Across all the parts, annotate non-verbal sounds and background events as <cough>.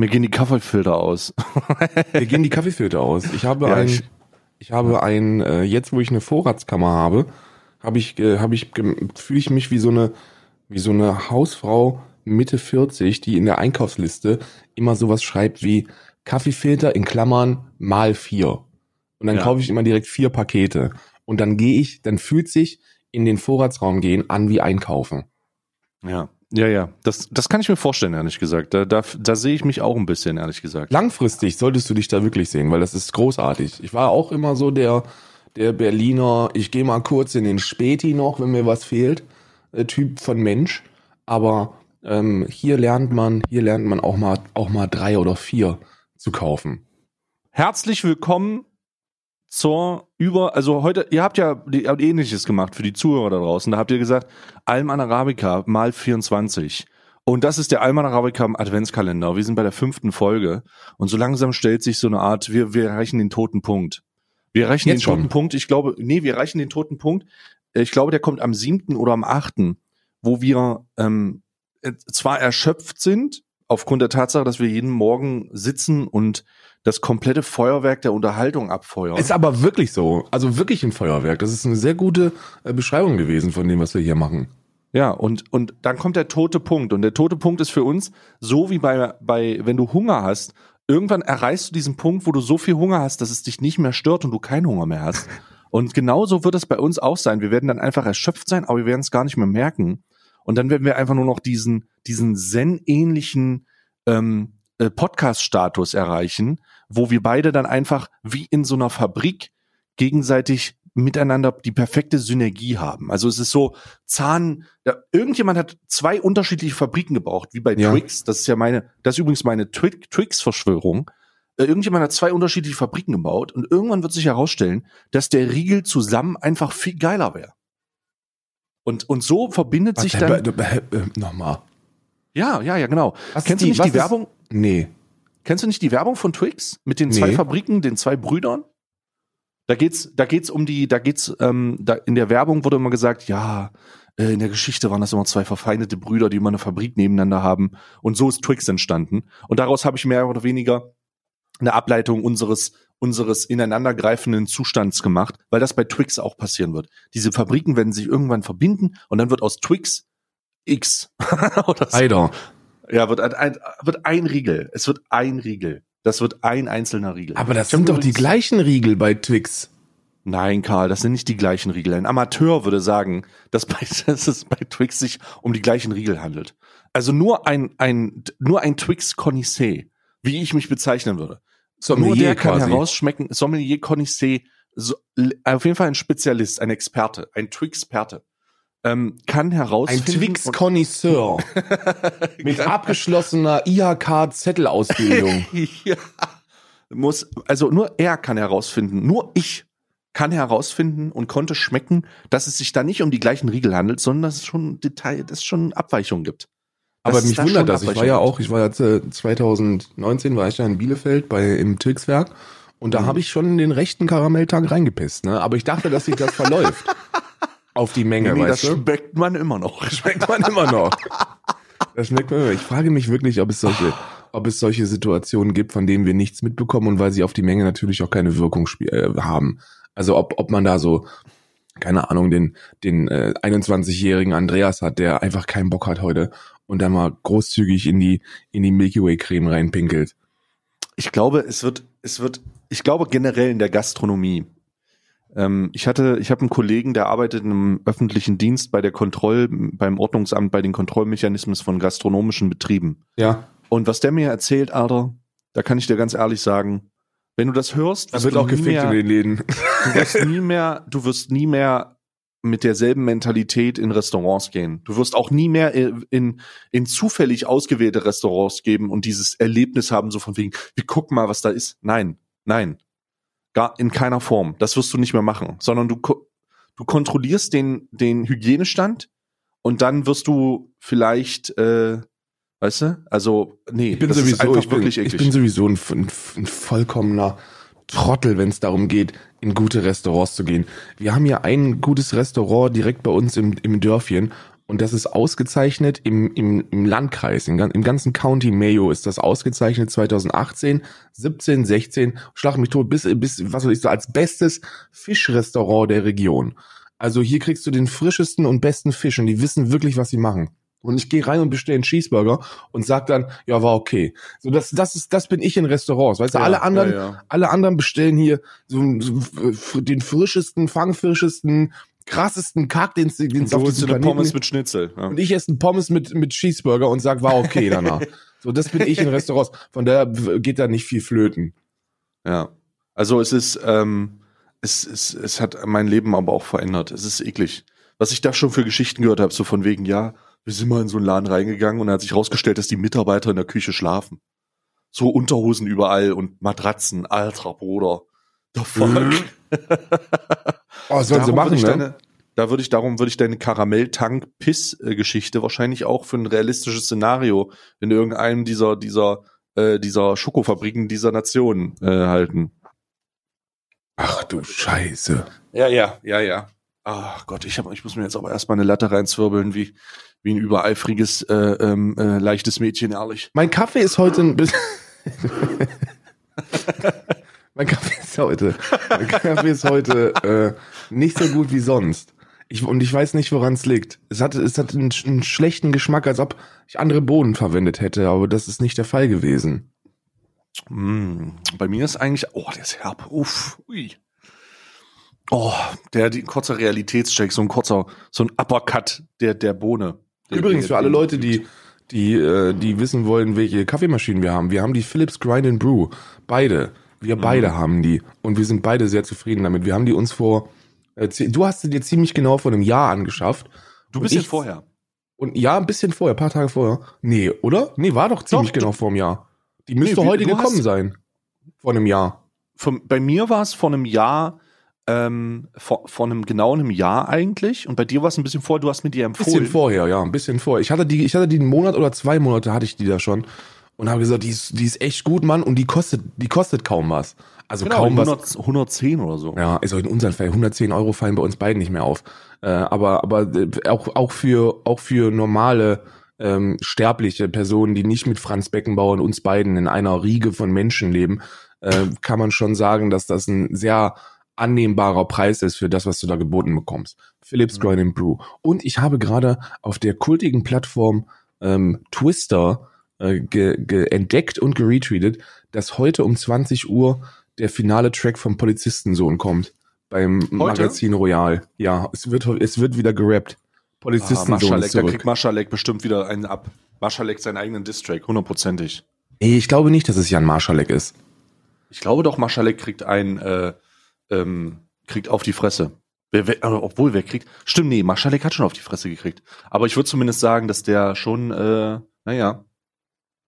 Mir gehen die Kaffeefilter aus. <laughs> Mir gehen die Kaffeefilter aus. Ich habe Ja, ein, ich- ich habe ein, äh, jetzt wo ich eine Vorratskammer habe, habe ich, äh, habe ich, fühle ich mich wie so eine, wie so eine Hausfrau Mitte 40, die in der Einkaufsliste immer sowas schreibt wie Kaffeefilter in Klammern mal vier. Und dann Ja. kaufe ich immer direkt vier Pakete. Und dann gehe ich, dann fühlt sich in den Vorratsraum gehen an wie einkaufen. Ja. Ja, ja. Das, das kann ich mir vorstellen, ehrlich gesagt. Da, da, da sehe ich mich auch ein bisschen, ehrlich gesagt. Langfristig solltest du dich da wirklich sehen, weil das ist großartig. Ich war auch immer so der, der Berliner, ich gehe mal kurz in den Späti noch, wenn mir was fehlt, äh, Typ von Mensch. Aber ähm, hier lernt man, hier lernt man auch mal, auch mal drei oder vier zu kaufen. Herzlich willkommen zur über, also heute, ihr habt ja ihr habt ähnliches gemacht für die Zuhörer da draußen. Da habt ihr gesagt, Alman Arabica mal 24. Und das ist der Alman Arabica Adventskalender. Wir sind bei der fünften Folge. Und so langsam stellt sich so eine Art, wir, wir erreichen den toten Punkt. Wir erreichen Jetzt den toten schon? Punkt. Ich glaube, nee, wir erreichen den toten Punkt. Ich glaube, der kommt am siebten oder am achten, wo wir ähm, äh, zwar erschöpft sind, aufgrund der Tatsache, dass wir jeden Morgen sitzen und das komplette Feuerwerk der Unterhaltung abfeuern. Ist aber wirklich so. Also wirklich ein Feuerwerk. Das ist eine sehr gute äh, Beschreibung gewesen von dem, was wir hier machen. Ja, und, und dann kommt der tote Punkt. Und der tote Punkt ist für uns so wie bei, bei, wenn du Hunger hast, irgendwann erreichst du diesen Punkt, wo du so viel Hunger hast, dass es dich nicht mehr stört und du keinen Hunger mehr hast. <laughs> Und genauso wird es bei uns auch sein. Wir werden dann einfach erschöpft sein, aber wir werden es gar nicht mehr merken. Und dann werden wir einfach nur noch diesen, diesen Zen-ähnlichen ähm, äh, Podcast-Status erreichen, wo wir beide dann einfach wie in so einer Fabrik gegenseitig miteinander die perfekte Synergie haben. Also es ist so Zahn, ja, irgendjemand hat zwei unterschiedliche Fabriken gebraucht, wie bei Ja. Twix. Das ist ja meine, das ist übrigens meine Twi- Twix-Verschwörung. Äh, Irgendjemand hat zwei unterschiedliche Fabriken gebaut und irgendwann wird sich herausstellen, dass der Riegel zusammen einfach viel geiler wäre. Und, und so verbindet sich äh, dann, Nochmal. ja, ja, ja, genau. Was Kennst ist du nicht was die ist- Werbung? Nee. Kennst du nicht die Werbung von Twix mit den zwei Nee. Fabriken, den zwei Brüdern? Da geht's, da geht's um die, da geht's, ähm, da in der Werbung wurde immer gesagt, ja, äh, in der Geschichte waren das immer zwei verfeindete Brüder, die immer eine Fabrik nebeneinander haben. Und so ist Twix entstanden. Und daraus habe ich mehr oder weniger eine Ableitung unseres, unseres ineinandergreifenden Zustands gemacht, weil das bei Twix auch passieren wird. Diese Fabriken werden sich irgendwann verbinden und dann wird aus Twix X. <laughs> Oder so. Eider. Ja, wird ein, ein, wird ein Riegel. Es wird ein Riegel. Das wird ein einzelner Riegel. Aber das sind doch die gleichen Riegel bei Twix. Nein, Karl, das sind nicht die gleichen Riegel. Ein Amateur würde sagen, dass, bei, <laughs> dass es bei Twix sich um die gleichen Riegel handelt. Also nur ein, ein, nur ein Twix-Connoisseur, wie ich mich bezeichnen würde. nur Sommelier der kann quasi. herausschmecken, Sommelier Connoisseur, so, auf jeden Fall ein Spezialist, ein Experte, ein Twixperte, ähm, kann Ein herausfinden. Twix-Konnoisseur <laughs> mit abgeschlossener IHK-Zettelausbildung. <laughs> ja. Muss, also nur er kann herausfinden, nur ich kann herausfinden und konnte schmecken, dass es sich da nicht um die gleichen Riegel handelt, sondern dass es schon Detail, dass es schon Abweichungen gibt. Dass Aber mich da wundert das. Ich war ja auch, ich war äh, 2019 war ich ja in Bielefeld bei im Twix-Werk und da Mhm. habe ich schon den rechten Karamelltag reingepisst. Ne? Aber ich dachte, dass sich das <laughs> verläuft auf die Menge, Nee, das weißt du? schmeckt man immer noch. schmeckt man immer noch. Das schmeckt man immer. Ich frage mich wirklich, ob es solche, ob es solche Situationen gibt, von denen wir nichts mitbekommen und weil sie auf die Menge natürlich auch keine Wirkung äh, haben. Also ob, ob man da so, keine Ahnung, den, den äh, 21-jährigen Andreas hat, der einfach keinen Bock hat heute und dann mal großzügig in die, in die Milky Way Creme reinpinkelt. Ich glaube, es wird, es wird, ich glaube generell in der Gastronomie. Ähm, ich hatte, ich habe einen Kollegen, der arbeitet im öffentlichen Dienst bei der Kontroll, beim Ordnungsamt, bei den Kontrollmechanismen von gastronomischen Betrieben. Ja. Und was der mir erzählt, Alter, da kann ich dir ganz ehrlich sagen, wenn du das hörst, Da wirst wird du auch gefickt mehr, in den Läden. du wirst nie mehr, du wirst nie mehr mit derselben Mentalität in Restaurants gehen. Du wirst auch nie mehr in, in, in zufällig ausgewählte Restaurants geben und dieses Erlebnis haben, so von wegen, wir gucken mal, was da ist. Nein, nein. Gar in keiner Form. Das wirst du nicht mehr machen, sondern du, du kontrollierst den, den Hygienestand und dann wirst du vielleicht, äh, weißt du, also, nee, Ich bin sowieso, ich bin, ich bin sowieso ein, ein, ein vollkommener Trottel, wenn es darum geht, in gute Restaurants zu gehen. Wir haben hier ein gutes Restaurant direkt bei uns im, im Dörfchen Und das ist ausgezeichnet im, im, im Landkreis, im, im ganzen County Mayo ist das ausgezeichnet 2018, 17, 16, schlag mich tot, bis, bis, was weiß ich so, als bestes Fischrestaurant der Region. Also hier kriegst du den frischesten und besten Fisch und die wissen wirklich, was sie machen. Und ich gehe rein und bestelle einen Cheeseburger und sag dann, ja, war okay. So, das, das ist, das bin ich in Restaurants. Weißt du, Ja, alle anderen, ja, ja. alle anderen bestellen hier so, so den frischesten, fangfrischesten, krassesten Kack, den es den auf diesem eine Planeten Pommes mit Schnitzel. Ja. Und ich esse einen Pommes mit, mit Cheeseburger und sag, war okay danach. <laughs> so, das bin ich in Restaurants. Von daher geht da nicht viel flöten. Ja. Also es ist, ähm, es, es, es hat mein Leben aber auch verändert. Es ist eklig. Was ich da schon für Geschichten gehört habe, so von wegen, ja, wir sind mal in so einen Laden reingegangen und da hat sich rausgestellt, dass die Mitarbeiter in der Küche schlafen. So Unterhosen überall und Matratzen, alter Bruder. The fuck. <laughs> Oh, sollen sie machen, ne? deine, da würde ich, darum würde ich deine Karamell-Tank-Piss-Geschichte wahrscheinlich auch für ein realistisches Szenario in irgendeinem dieser, dieser, äh, dieser Schokofabriken dieser Nation äh, halten. Ach du Scheiße. Ja, ja, ja, ja. Ach Gott, ich, hab, ich muss mir jetzt aber erstmal eine Latte reinzwirbeln, wie, wie ein übereifriges, äh, ähm, äh, leichtes Mädchen, ehrlich. Mein Kaffee ist heute ein bisschen. <laughs> <laughs> mein Kaffee ist heute. Mein Kaffee ist heute äh, nicht so gut wie sonst. Ich, und ich weiß nicht, woran es liegt. Es hat, es hat einen, einen schlechten Geschmack, als ob ich andere Bohnen verwendet hätte, aber das ist nicht der Fall gewesen. Mm, bei mir ist eigentlich, oh, der ist herb. Uff, ui. Oh, der, die kurzer Realitätscheck, so ein kurzer, so ein Uppercut der, der Bohne. Der, Übrigens für alle Leute, die die äh, die wissen wollen, welche Kaffeemaschinen wir haben. Wir haben die Philips Grind and Brew, beide. Wir Mhm. beide haben die und wir sind beide sehr zufrieden damit. Wir haben die uns vor äh, du hast sie dir ziemlich genau vor einem Jahr angeschafft. Du bist jetzt vorher. Und ja, ein bisschen vorher, ein paar Tage vorher. Nee, oder? Nee, war doch ziemlich Doch, genau vor einem Jahr. Die müsste Nee, heute gekommen sein. Vor einem Jahr. Von, bei mir war es vor einem Jahr, ähm, vor, vor einem genau einem Jahr eigentlich. Und bei dir war es ein bisschen vorher, du hast mir die Ein bisschen empfohlen. vorher, ja, ein bisschen vorher. Ich hatte die, ich hatte die einen Monat oder zwei Monate hatte ich die da schon und habe gesagt, die ist, die ist echt gut, Mann, und die kostet, die kostet kaum was. Also genau, kaum was. 100, 110 oder so. Ja, also in unserem Fall 110 Euro fallen bei uns beiden nicht mehr auf. Äh, aber aber äh, auch auch für auch für normale ähm, sterbliche Personen, die nicht mit Franz Beckenbauer und uns beiden in einer Riege von Menschen leben, äh, kann man schon sagen, dass das ein sehr annehmbarer Preis ist für das, was du da geboten bekommst. Philips Mhm. Grind and Brew. Und ich habe gerade auf der kultigen Plattform ähm, Twister äh, ge, ge entdeckt und geretweetet, dass heute um 20 Uhr der finale Track vom Polizistensohn kommt beim Magazin Royal. Ja, es wird es wird wieder gerappt. Ah, Polizistensohn Maschalek, ist da kriegt Maschalek bestimmt wieder einen ab. Maschalek seinen eigenen Distrack, hundertprozentig. Ey, ich glaube nicht, dass es Jan Marschalek ist. Ich glaube doch, Maschalek kriegt ein, äh, ähm, kriegt auf die Fresse. Wer, wer, äh, obwohl, wer kriegt? Stimmt, nee, Maschalek hat schon auf die Fresse gekriegt. Aber ich würde zumindest sagen, dass der schon, äh, naja,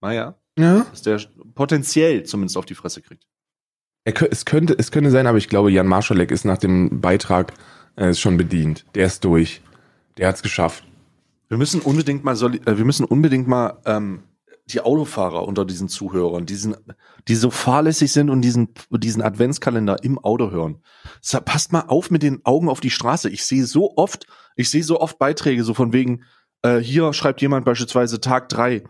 naja, Ja. dass der potenziell zumindest auf die Fresse kriegt. Er, es könnte es könnte sein, aber ich glaube, Jan Marschalek ist nach dem Beitrag äh, ist schon bedient. Der ist durch. Der hat's geschafft. Wir müssen unbedingt mal, äh, wir müssen unbedingt mal ähm, die Autofahrer unter diesen Zuhörern, diesen, die so fahrlässig sind und diesen, diesen Adventskalender im Auto hören. Sa- Passt mal auf mit den Augen auf die Straße. Ich sehe so oft, ich sehe so oft Beiträge so von wegen, äh, hier schreibt jemand beispielsweise Tag drei,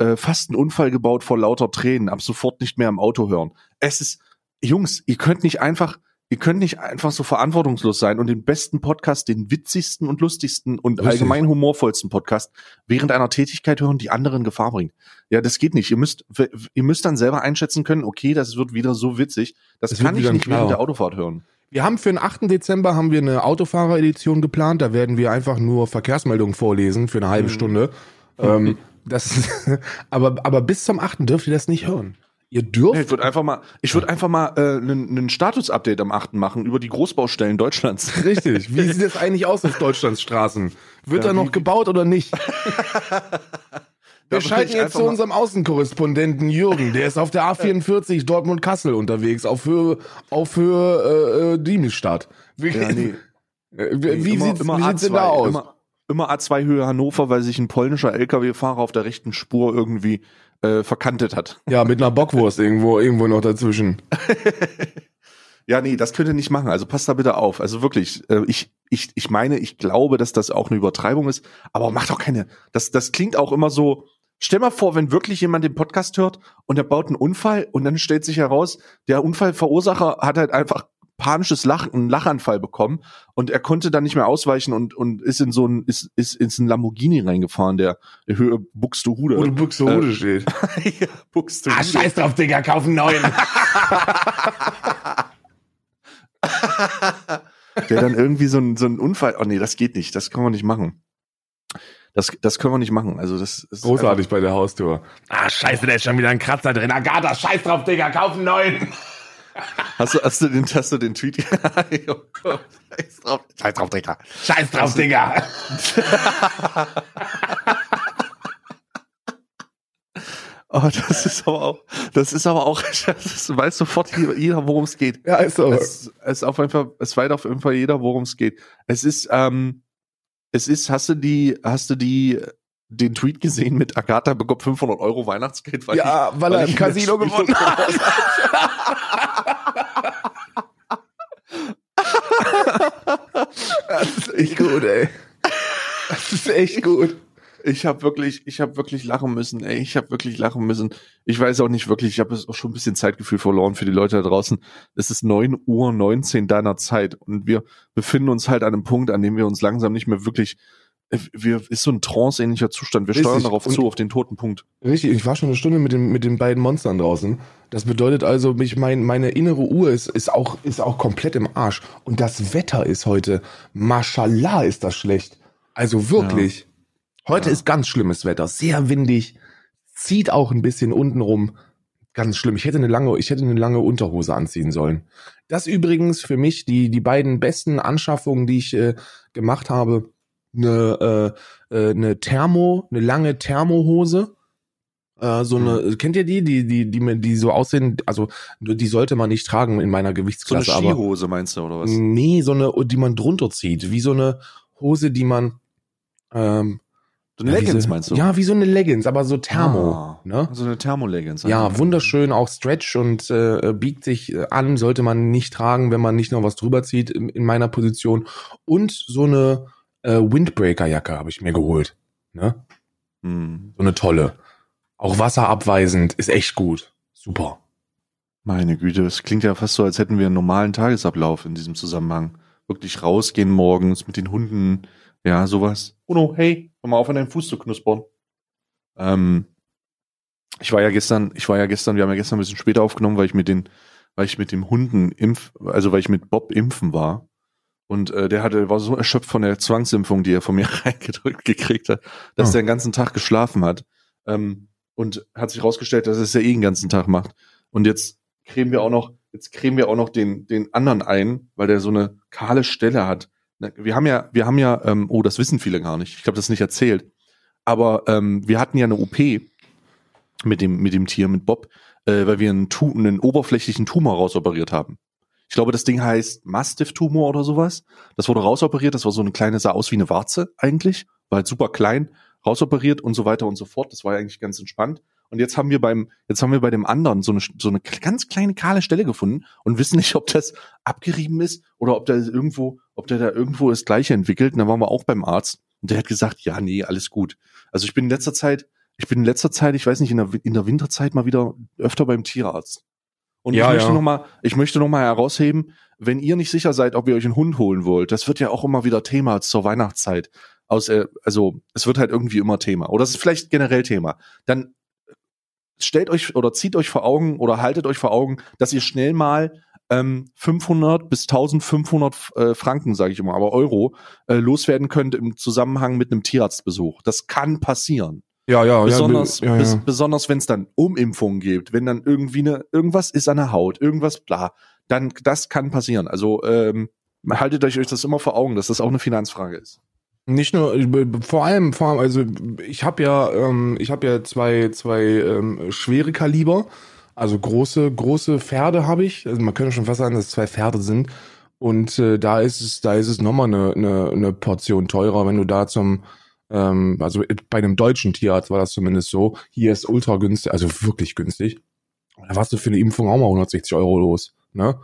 äh, fast einen Unfall gebaut vor lauter Tränen, ab sofort nicht mehr im Auto hören. Es ist, Jungs, ihr könnt nicht einfach, ihr könnt nicht einfach so verantwortungslos sein und den besten Podcast, den witzigsten und lustigsten und Richtig. allgemein humorvollsten Podcast während einer Tätigkeit hören, die anderen Gefahr bringt. Ja, das geht nicht. Ihr müsst, ihr müsst dann selber einschätzen können, okay, das wird wieder so witzig. Das Es kann ich nicht klar. während der Autofahrt hören. Wir haben für den 8. Dezember haben wir eine Autofahrer-Edition geplant. Da werden wir einfach nur Verkehrsmeldungen vorlesen für eine halbe Mhm. Stunde. Ähm, das <laughs> aber, aber bis zum 8. dürft ihr das nicht hören. Ihr dürft. Ich würde einfach mal, ich würde einfach mal äh, einen Status-Update am 8. machen über die Großbaustellen Deutschlands. <laughs> Richtig. Wie sieht es eigentlich aus auf Deutschlands Straßen? Wird Ja, da noch wie- gebaut oder nicht? <laughs> Wir schalten jetzt zu unserem Außenkorrespondenten Jürgen. Der ist auf der A44 Dortmund-Kassel unterwegs, auf Höhe, auf Höhe äh, äh, Diemelsstadt. Wie, Ja, nee. äh, wie, wie Immer- sieht's, immer wie sieht's denn A2, da aus? Immer, immer A2 Höhe Hannover, weil sich ein polnischer LKW-Fahrer auf der rechten Spur irgendwie äh, verkantet hat. Ja, mit einer Bockwurst irgendwo, irgendwo noch dazwischen. <laughs> Ja, nee, das könnt ihr nicht machen. Also passt da bitte auf. Also wirklich, äh, ich, ich, ich meine, ich glaube, dass das auch eine Übertreibung ist, aber macht doch keine. Das, das klingt auch immer so. Stell mal vor, wenn wirklich jemand den Podcast hört und er baut einen Unfall und dann stellt sich heraus, der Unfallverursacher hat halt einfach panisches Lachen, einen Lachanfall bekommen und er konnte dann nicht mehr ausweichen und, und ist in so ein, ist, ist ins ein Lamborghini reingefahren, der, der Höhe Buxtehude. Wo du Buxtehude Äh, steht. <laughs> ja, Buxtehude. Ah, scheiß drauf, Digga, kauf einen neuen. <laughs> der dann irgendwie so ein, so ein Unfall, oh nee, das geht nicht, das können wir nicht machen. Das, das können wir nicht machen. Also das ist Großartig bei der Haustür. Ah, scheiße, da ist schon wieder ein Kratzer drin. Agatha, scheiß drauf, Digga, kauf einen neuen. Hast du, hast du den, hast du den Tweet? <laughs> oh Gott, Scheiß drauf, Scheiß drauf, Digga. Scheiß drauf, Digga. <laughs> Oh, das ist aber auch, das ist aber auch, <laughs> das ist, weiß sofort jeder, worum es geht. Ja, ist so. Es, es ist auf jeden Fall, es weiß auf jeden Fall jeder, worum es geht. Es ist, ähm, es ist, hast du die, hast du die, den Tweet gesehen mit Agatha bekommt 500 Euro Weihnachtsgeld? Weil Ja, weil er im ich Casino gewonnen hat. Das ist echt gut, ey. Das ist echt gut. Ich habe wirklich, ich habe wirklich lachen müssen. Ey, ich habe wirklich lachen müssen. Ich weiß auch nicht wirklich, ich habe auch schon ein bisschen Zeitgefühl verloren für die Leute da draußen. Es ist 9 Uhr 19 deiner Zeit und wir befinden uns halt an einem Punkt, an dem wir uns langsam nicht mehr wirklich wir ist so ein tranceähnlicher Zustand. Wir steuern Richtig. darauf Und- zu, auf den toten Punkt. Richtig, ich war schon eine Stunde mit, dem, mit den beiden Monstern draußen. Das bedeutet also, mich, mein, meine innere Uhr ist, ist, auch, ist auch komplett im Arsch. Und das Wetter ist heute, mashallah ist das schlecht. Also wirklich. Heute Ja. ist ganz schlimmes Wetter, sehr windig, zieht auch ein bisschen unten rum. Ganz schlimm. Ich hätte eine lange, ich hätte eine lange Unterhose anziehen sollen. Das übrigens für mich die, die beiden besten Anschaffungen, die ich äh, gemacht habe. Eine, äh, äh, eine Thermo, eine lange Thermohose. Äh, so eine, kennt ihr die, die, die, die, mir- die so aussehen, also die sollte man nicht tragen in meiner So eine Gewichtsklasse, Skihose meinst du, oder was? nee, so eine, die man drunter zieht, wie so eine Hose, die man ähm, So eine ja, Leggings so, meinst du? Ja, wie so eine Leggings, aber so Thermo. Ah, ne? So eine Thermoleggings. Ja, wunderschön, auch Stretch und äh, biegt sich äh, an, sollte man nicht tragen, wenn man nicht noch was drüber zieht in, in meiner Position. Und so eine äh, Windbreaker-Jacke habe ich mir geholt. Ne? Hm. So eine tolle. Auch wasserabweisend, ist echt gut. Super. Meine Güte, das klingt ja fast so, als hätten wir einen normalen Tagesablauf in diesem Zusammenhang. Wirklich rausgehen morgens mit den Hunden, ja, sowas. Uno, hey, hör mal auf, an deinem Fuß zu knuspern. Ähm, ich war ja gestern, ich war ja gestern, wir haben ja gestern ein bisschen später aufgenommen, weil ich mit den, weil ich mit dem Hunden impf, also weil ich mit Bob impfen war. Und äh, der hatte, war so erschöpft von der Zwangsimpfung, die er von mir <laughs> reingedrückt gekriegt hat, dass Oh. der den ganzen Tag geschlafen hat. Ähm, und hat sich rausgestellt, dass er es ja eh den ganzen Tag macht. Und jetzt cremen wir auch noch, jetzt cremen wir auch noch den, den anderen ein, weil der so eine kahle Stelle hat. Wir haben ja, wir haben ja, ähm, oh, das wissen viele gar nicht. Ich habe das nicht erzählt. Aber ähm, wir hatten ja eine OP mit dem, mit dem Tier, mit Bob, äh, weil wir einen, einen oberflächlichen Tumor rausoperiert haben. Ich glaube, das Ding heißt Mastiff-Tumor oder sowas. Das wurde rausoperiert, das war so eine kleine, sah aus wie eine Warze eigentlich, war halt super klein, rausoperiert und so weiter und so fort. Das war ja eigentlich ganz entspannt. Und jetzt haben wir beim, jetzt haben wir bei dem anderen so eine, so eine ganz kleine kahle Stelle gefunden und wissen nicht, ob das abgerieben ist oder ob der irgendwo, ob der da irgendwo das Gleiche entwickelt. Und da waren wir auch beim Arzt und der hat gesagt, ja, nee, alles gut. Also ich bin in letzter Zeit, ich bin in letzter Zeit, ich weiß nicht, in der, in der Winterzeit mal wieder öfter beim Tierarzt. Und Ja, ich möchte ja. noch mal, ich möchte noch mal herausheben, wenn ihr nicht sicher seid, ob ihr euch einen Hund holen wollt, das wird ja auch immer wieder Thema zur Weihnachtszeit. Aus, äh, also es wird halt irgendwie immer Thema. Oder es ist vielleicht generell Thema. Dann stellt euch oder zieht euch vor Augen oder haltet euch vor Augen, dass ihr schnell mal ähm, 500 bis 1500 äh, Franken, sage ich immer, aber Euro äh, loswerden könnt im Zusammenhang mit einem Tierarztbesuch. Das kann passieren. Ja, ja, Besonders, ja. ja, ja. besonders wenn es dann Umimpfungen gibt, wenn dann irgendwie eine, irgendwas ist an der Haut, irgendwas bla, dann das kann passieren. Also ähm, haltet euch euch das immer vor Augen, dass das auch eine Finanzfrage ist. Nicht nur, äh, vor allem, vor allem, also ich habe ja, ähm, ich habe ja zwei, zwei ähm, schwere Kaliber, also große, große Pferde habe ich. Also man könnte schon fast sagen, dass es zwei Pferde sind. Und äh, da ist es, da ist es nochmal eine, eine, eine Portion teurer, wenn du da zum, ähm, also bei einem deutschen Tierarzt war das zumindest so. Hier ist ultra günstig, also wirklich günstig. Da warst du für eine Impfung auch mal 160 Euro los, ne?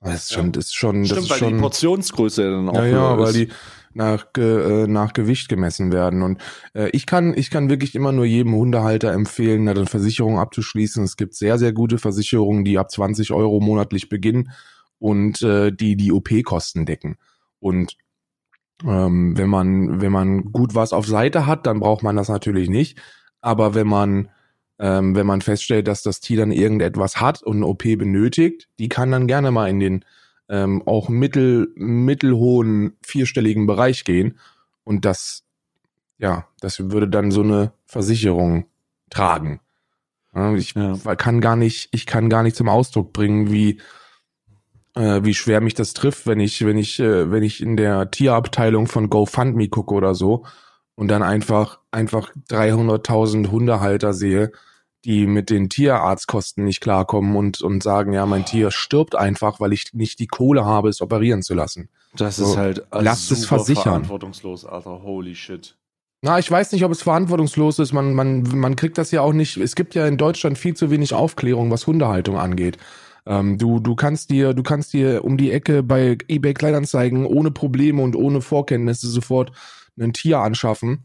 Das ist schon, das ist schon, Stimmt, das ist weil schon. die Portionsgröße dann auch Ja, ja, höher weil ist. die nach, äh, nach Gewicht gemessen werden. Und äh, ich kann, ich kann wirklich immer nur jedem Hundehalter empfehlen, eine Versicherung abzuschließen. Es gibt sehr, sehr gute Versicherungen, die ab 20 Euro monatlich beginnen und äh, die die OP-Kosten decken. Und ähm, wenn man, wenn man gut was auf Seite hat, dann braucht man das natürlich nicht. Aber wenn man, ähm, wenn man feststellt, dass das Tier dann irgendetwas hat und eine OP benötigt, die kann dann gerne mal in den ähm, auch mittel, mittelhohen vierstelligen Bereich gehen. Und das, ja, das würde dann so eine Versicherung tragen. Ich Ja. kann gar nicht, ich kann gar nicht zum Ausdruck bringen, wie, äh, wie schwer mich das trifft, wenn ich, wenn ich, äh, wenn ich in der Tierabteilung von GoFundMe gucke oder so und dann einfach, einfach 300.000 Hundehalter sehe, die mit den Tierarztkosten nicht klarkommen und, und sagen, ja, mein Tier stirbt einfach, weil ich nicht die Kohle habe, es operieren zu lassen. Das So, ist halt lasst es versichern. verantwortungslos, Alter. Holy shit. Na, ich weiß nicht, ob es verantwortungslos ist. Man, man, man kriegt das ja auch nicht. Es gibt ja in Deutschland viel zu wenig Aufklärung, was Hundehaltung angeht. Ähm, du, du kannst dir, du kannst dir um die Ecke bei eBay Kleinanzeigen ohne Probleme und ohne Vorkenntnisse sofort ein Tier anschaffen.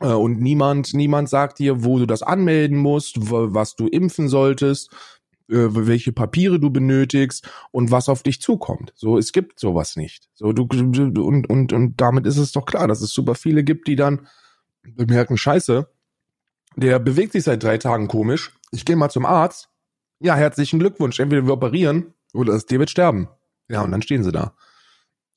Äh, und niemand, niemand sagt dir, wo du das anmelden musst, was du impfen solltest, äh, welche Papiere du benötigst und was auf dich zukommt. So, es gibt sowas nicht. So, du- und, und, und damit ist es doch klar, dass es super viele gibt, die dann bemerken, scheiße, der bewegt sich seit drei Tagen komisch. Ich gehe mal zum Arzt. Ja, herzlichen Glückwunsch. Entweder wir operieren oder das Tier wird sterben. Ja, und dann stehen sie da.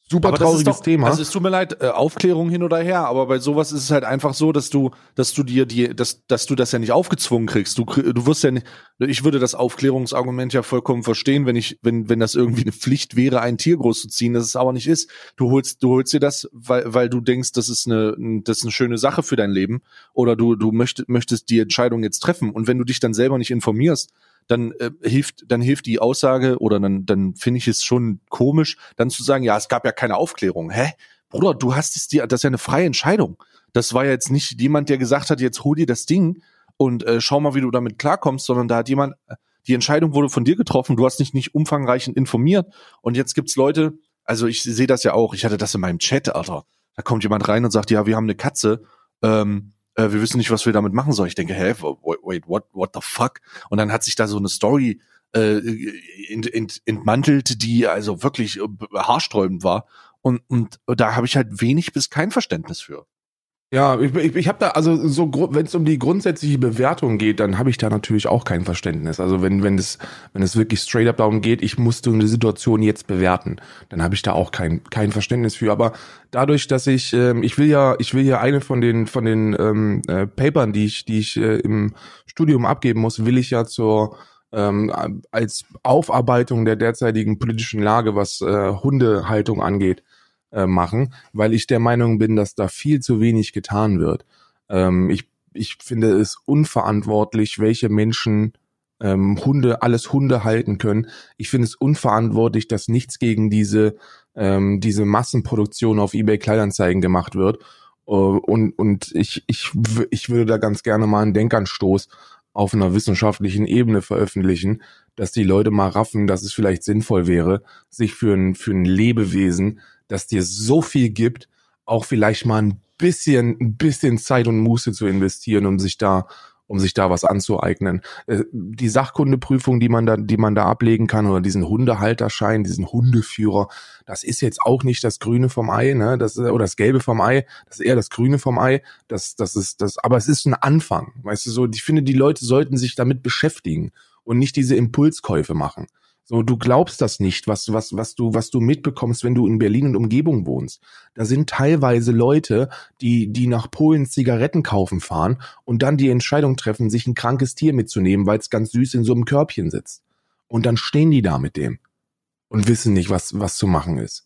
Super Aber trauriges doch, Thema. Also es tut mir leid, äh, Aufklärung hin oder her, aber bei sowas ist es halt einfach so, dass du, dass du dir die, dass, dass du das ja nicht aufgezwungen kriegst. Du, du wirst ja nicht, ich würde das Aufklärungsargument ja vollkommen verstehen, wenn ich, wenn, wenn das irgendwie eine Pflicht wäre, ein Tier großzuziehen, das es aber nicht ist. Du holst, du holst dir das, weil, weil du denkst, das ist eine, das ist eine schöne Sache für dein Leben oder du, du möchtest, möchtest die Entscheidung jetzt treffen und wenn du dich dann selber nicht informierst, dann äh, hilft dann hilft die Aussage oder dann dann finde ich es schon komisch, dann zu sagen, ja, es gab ja keine Aufklärung. Hä? Bruder, du hast es dir, das ist ja eine freie Entscheidung. Das war jetzt nicht jemand, der gesagt hat, jetzt hol dir das Ding und äh, schau mal, wie du damit klarkommst, sondern da hat jemand die Entscheidung wurde von dir getroffen, du hast dich nicht umfangreichend informiert und jetzt gibt's Leute, also ich sehe das ja auch, ich hatte das in meinem Chat, Alter. Da kommt jemand rein und sagt, ja, wir haben eine Katze, ähm, äh, wir wissen nicht, was wir damit machen sollen. Ich denke, hä, wait, wait, what, what the fuck? Und dann hat sich da so eine Story äh, ent, ent, entmantelt, die also wirklich äh, haarsträubend war. Und, und da habe ich halt wenig bis kein Verständnis für. Ja, ich, ich, ich habe da, also so, wenn es um die grundsätzliche Bewertung geht, dann habe ich da natürlich auch kein Verständnis. Also wenn, wenn es, wenn es wirklich straight up darum geht, ich musste eine Situation jetzt bewerten, dann habe ich da auch kein, kein Verständnis für. Aber dadurch, dass ich, ähm, ich will ja, ich will ja eine von den, von den ähm, äh, Papern, die ich, die ich äh, im Studium abgeben muss, will ich ja zur ähm, als Aufarbeitung der derzeitigen politischen Lage, was äh, Hundehaltung angeht, äh, machen, weil ich der Meinung bin, dass da viel zu wenig getan wird. Ähm, ich, ich finde es unverantwortlich, welche Menschen ähm, Hunde, alles Hunde halten können. Ich finde es unverantwortlich, dass nichts gegen diese, ähm, diese Massenproduktion auf eBay Kleinanzeigen gemacht wird. Äh, und, und ich, ich, ich würde da ganz gerne mal einen Denkanstoß auf einer wissenschaftlichen Ebene veröffentlichen, dass die Leute mal raffen, dass es vielleicht sinnvoll wäre, sich für ein, für ein Lebewesen, das dir so viel gibt, auch vielleicht mal ein bisschen, ein bisschen Zeit und Muße zu investieren, um sich da, um sich da was anzueignen. Äh, Die Sachkundeprüfung, die man da, die man da ablegen kann, oder diesen Hundehalterschein, diesen Hundeführer, das ist jetzt auch nicht das Grüne vom Ei, ne? Das, oder das Gelbe vom Ei, das ist eher das Grüne vom Ei. Das, das ist das, aber es ist ein Anfang. Weißt du so, ich finde, die Leute sollten sich damit beschäftigen und nicht diese Impulskäufe machen. So, du glaubst das nicht, was, was, was du, was du mitbekommst, wenn du in Berlin und Umgebung wohnst. Da sind teilweise Leute, die, die nach Polen Zigaretten kaufen fahren und dann die Entscheidung treffen, sich ein krankes Tier mitzunehmen, weil es ganz süß in so einem Körbchen sitzt. Und dann stehen die da mit dem und wissen nicht, was, was zu machen ist.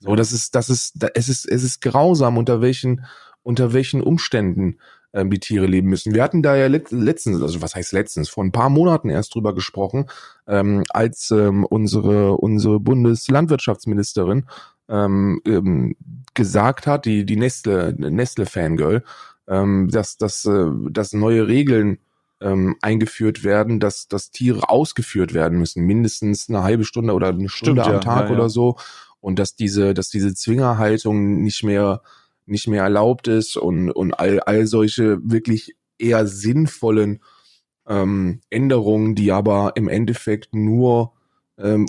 So, das ist, das ist, da- es ist, es ist grausam, unter welchen, unter welchen Umständen ähm, die Tiere leben müssen. Wir hatten da ja let, letztens, also was heißt letztens, vor ein paar Monaten erst drüber gesprochen, ähm, als ähm, unsere, unsere Bundeslandwirtschaftsministerin ähm, ähm, gesagt hat, die, die Nestle, Nestle Fangirl, ähm, dass, dass, äh, dass neue Regeln ähm, eingeführt werden, dass, dass Tiere ausgeführt werden müssen, mindestens eine halbe Stunde oder eine Stunde Stimmt, am ja, Tag ja, ja. oder so. Und dass diese, dass diese Zwingerhaltung nicht mehr, nicht mehr erlaubt ist und, und all, all solche wirklich eher sinnvollen ähm, Änderungen, die aber im Endeffekt nur ähm,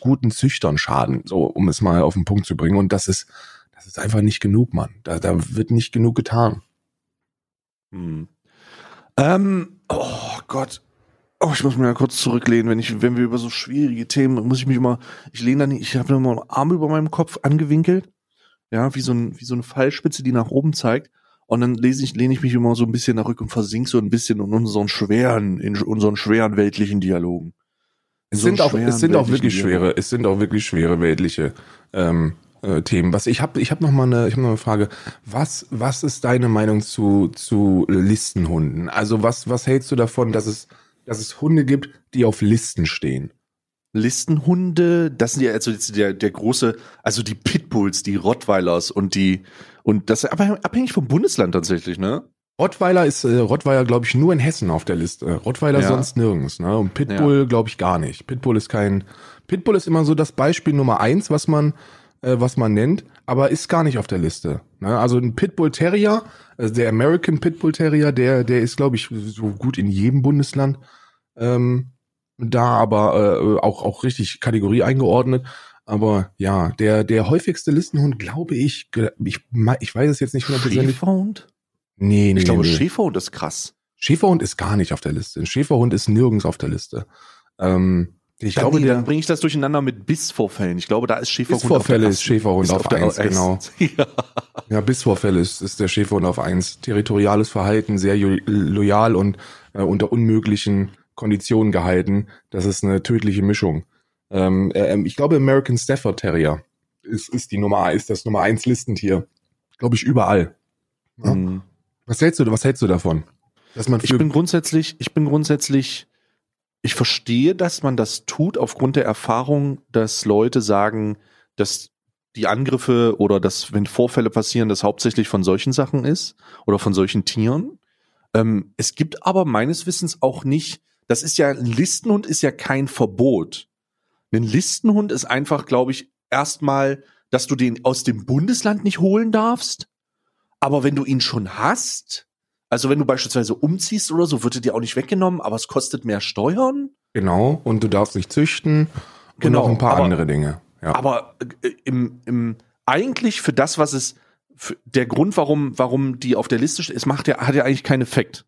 guten Züchtern schaden, so um es mal auf den Punkt zu bringen. Und das ist, das ist einfach nicht genug, Mann. Da, da wird nicht genug getan. Hm. Ähm, oh Gott. Oh, ich muss mir ja kurz zurücklehnen, wenn ich, wenn wir über so schwierige Themen, muss ich mich immer, ich lehne dann, ich habe immer einen Arm über meinem Kopf angewinkelt, ja, wie so ein, wie so eine Fallspitze, die nach oben zeigt. Und dann lese ich, lehne ich mich immer so ein bisschen nach rück und versink so ein bisschen in unseren schweren, in unseren schweren weltlichen Dialogen. In Es so sind auch, es sind auch wirklich Dialogen. schwere, es sind auch wirklich schwere weltliche ähm, äh, Themen. Was ich habe, ich habe noch mal eine, ich habe noch eine Frage. Was, was ist deine Meinung zu zu Listenhunden? Also was, was hältst du davon, dass es, dass es Hunde gibt, die auf Listen stehen? Listenhunde, das sind ja also der, der große, also die Pitbulls, die Rottweilers und die, und das ist aber abhängig vom Bundesland tatsächlich, ne? Rottweiler ist äh, Rottweiler, glaube ich, nur in Hessen auf der Liste. Rottweiler Ja. sonst nirgends. Ne? Und Pitbull, glaube ich, gar nicht. Pitbull ist kein. Pitbull ist immer so das Beispiel Nummer eins, was man, äh, was man nennt, aber ist gar nicht auf der Liste. Ne? Also ein Pitbull Terrier, also der American Pitbull Terrier, der, der ist, glaube ich, so gut in jedem Bundesland ähm, da, aber äh, auch auch richtig Kategorie eingeordnet. Aber ja, der der häufigste Listenhund, glaube ich, ich, ich weiß es jetzt nicht hundertprozentig. Schäferhund? Nee, nee, Ich glaube, nee. Schäferhund ist krass. Schäferhund ist gar nicht auf der Liste. Ein Schäferhund ist nirgends auf der Liste. Ähm, ich Dann, glaube, nee, der dann bringe ich das durcheinander mit Bissvorfällen. Ich glaube, da ist Schäferhund Bissvorfälle auf ist Schäferhund auf der eins, genau. <laughs> ja. ja, Bissvorfälle ist, ist der Schäferhund auf eins. Territoriales Verhalten, sehr loyal und äh, unter unmöglichen Konditionen gehalten. Das ist eine tödliche Mischung. Ähm, äh, ich glaube, American Stafford Terrier ist, ist die Nummer, ist das Nummer eins Listentier. Glaube ich überall. Ja? Mhm. Was hältst du, was hältst du davon? Dass man Ich bin grundsätzlich, ich bin grundsätzlich, ich verstehe, dass man das tut aufgrund der Erfahrung, dass Leute sagen, dass die Angriffe oder dass, wenn Vorfälle passieren, das hauptsächlich von solchen Sachen ist oder von solchen Tieren. Ähm, es gibt aber meines Wissens auch nicht, das ist ja, ein Listenhund ist ja kein Verbot. Ein Listenhund ist einfach, glaube ich, erstmal, dass du den aus dem Bundesland nicht holen darfst. Aber wenn du ihn schon hast, also wenn du beispielsweise umziehst oder so, wird er dir auch nicht weggenommen, aber es kostet mehr Steuern. Genau, und du darfst nicht züchten Genau, und noch ein paar aber- andere Dinge. Ja. Aber äh, im, im eigentlich für das, was es der Grund, warum warum die auf der Liste steht, es macht ja hat ja eigentlich keinen Effekt.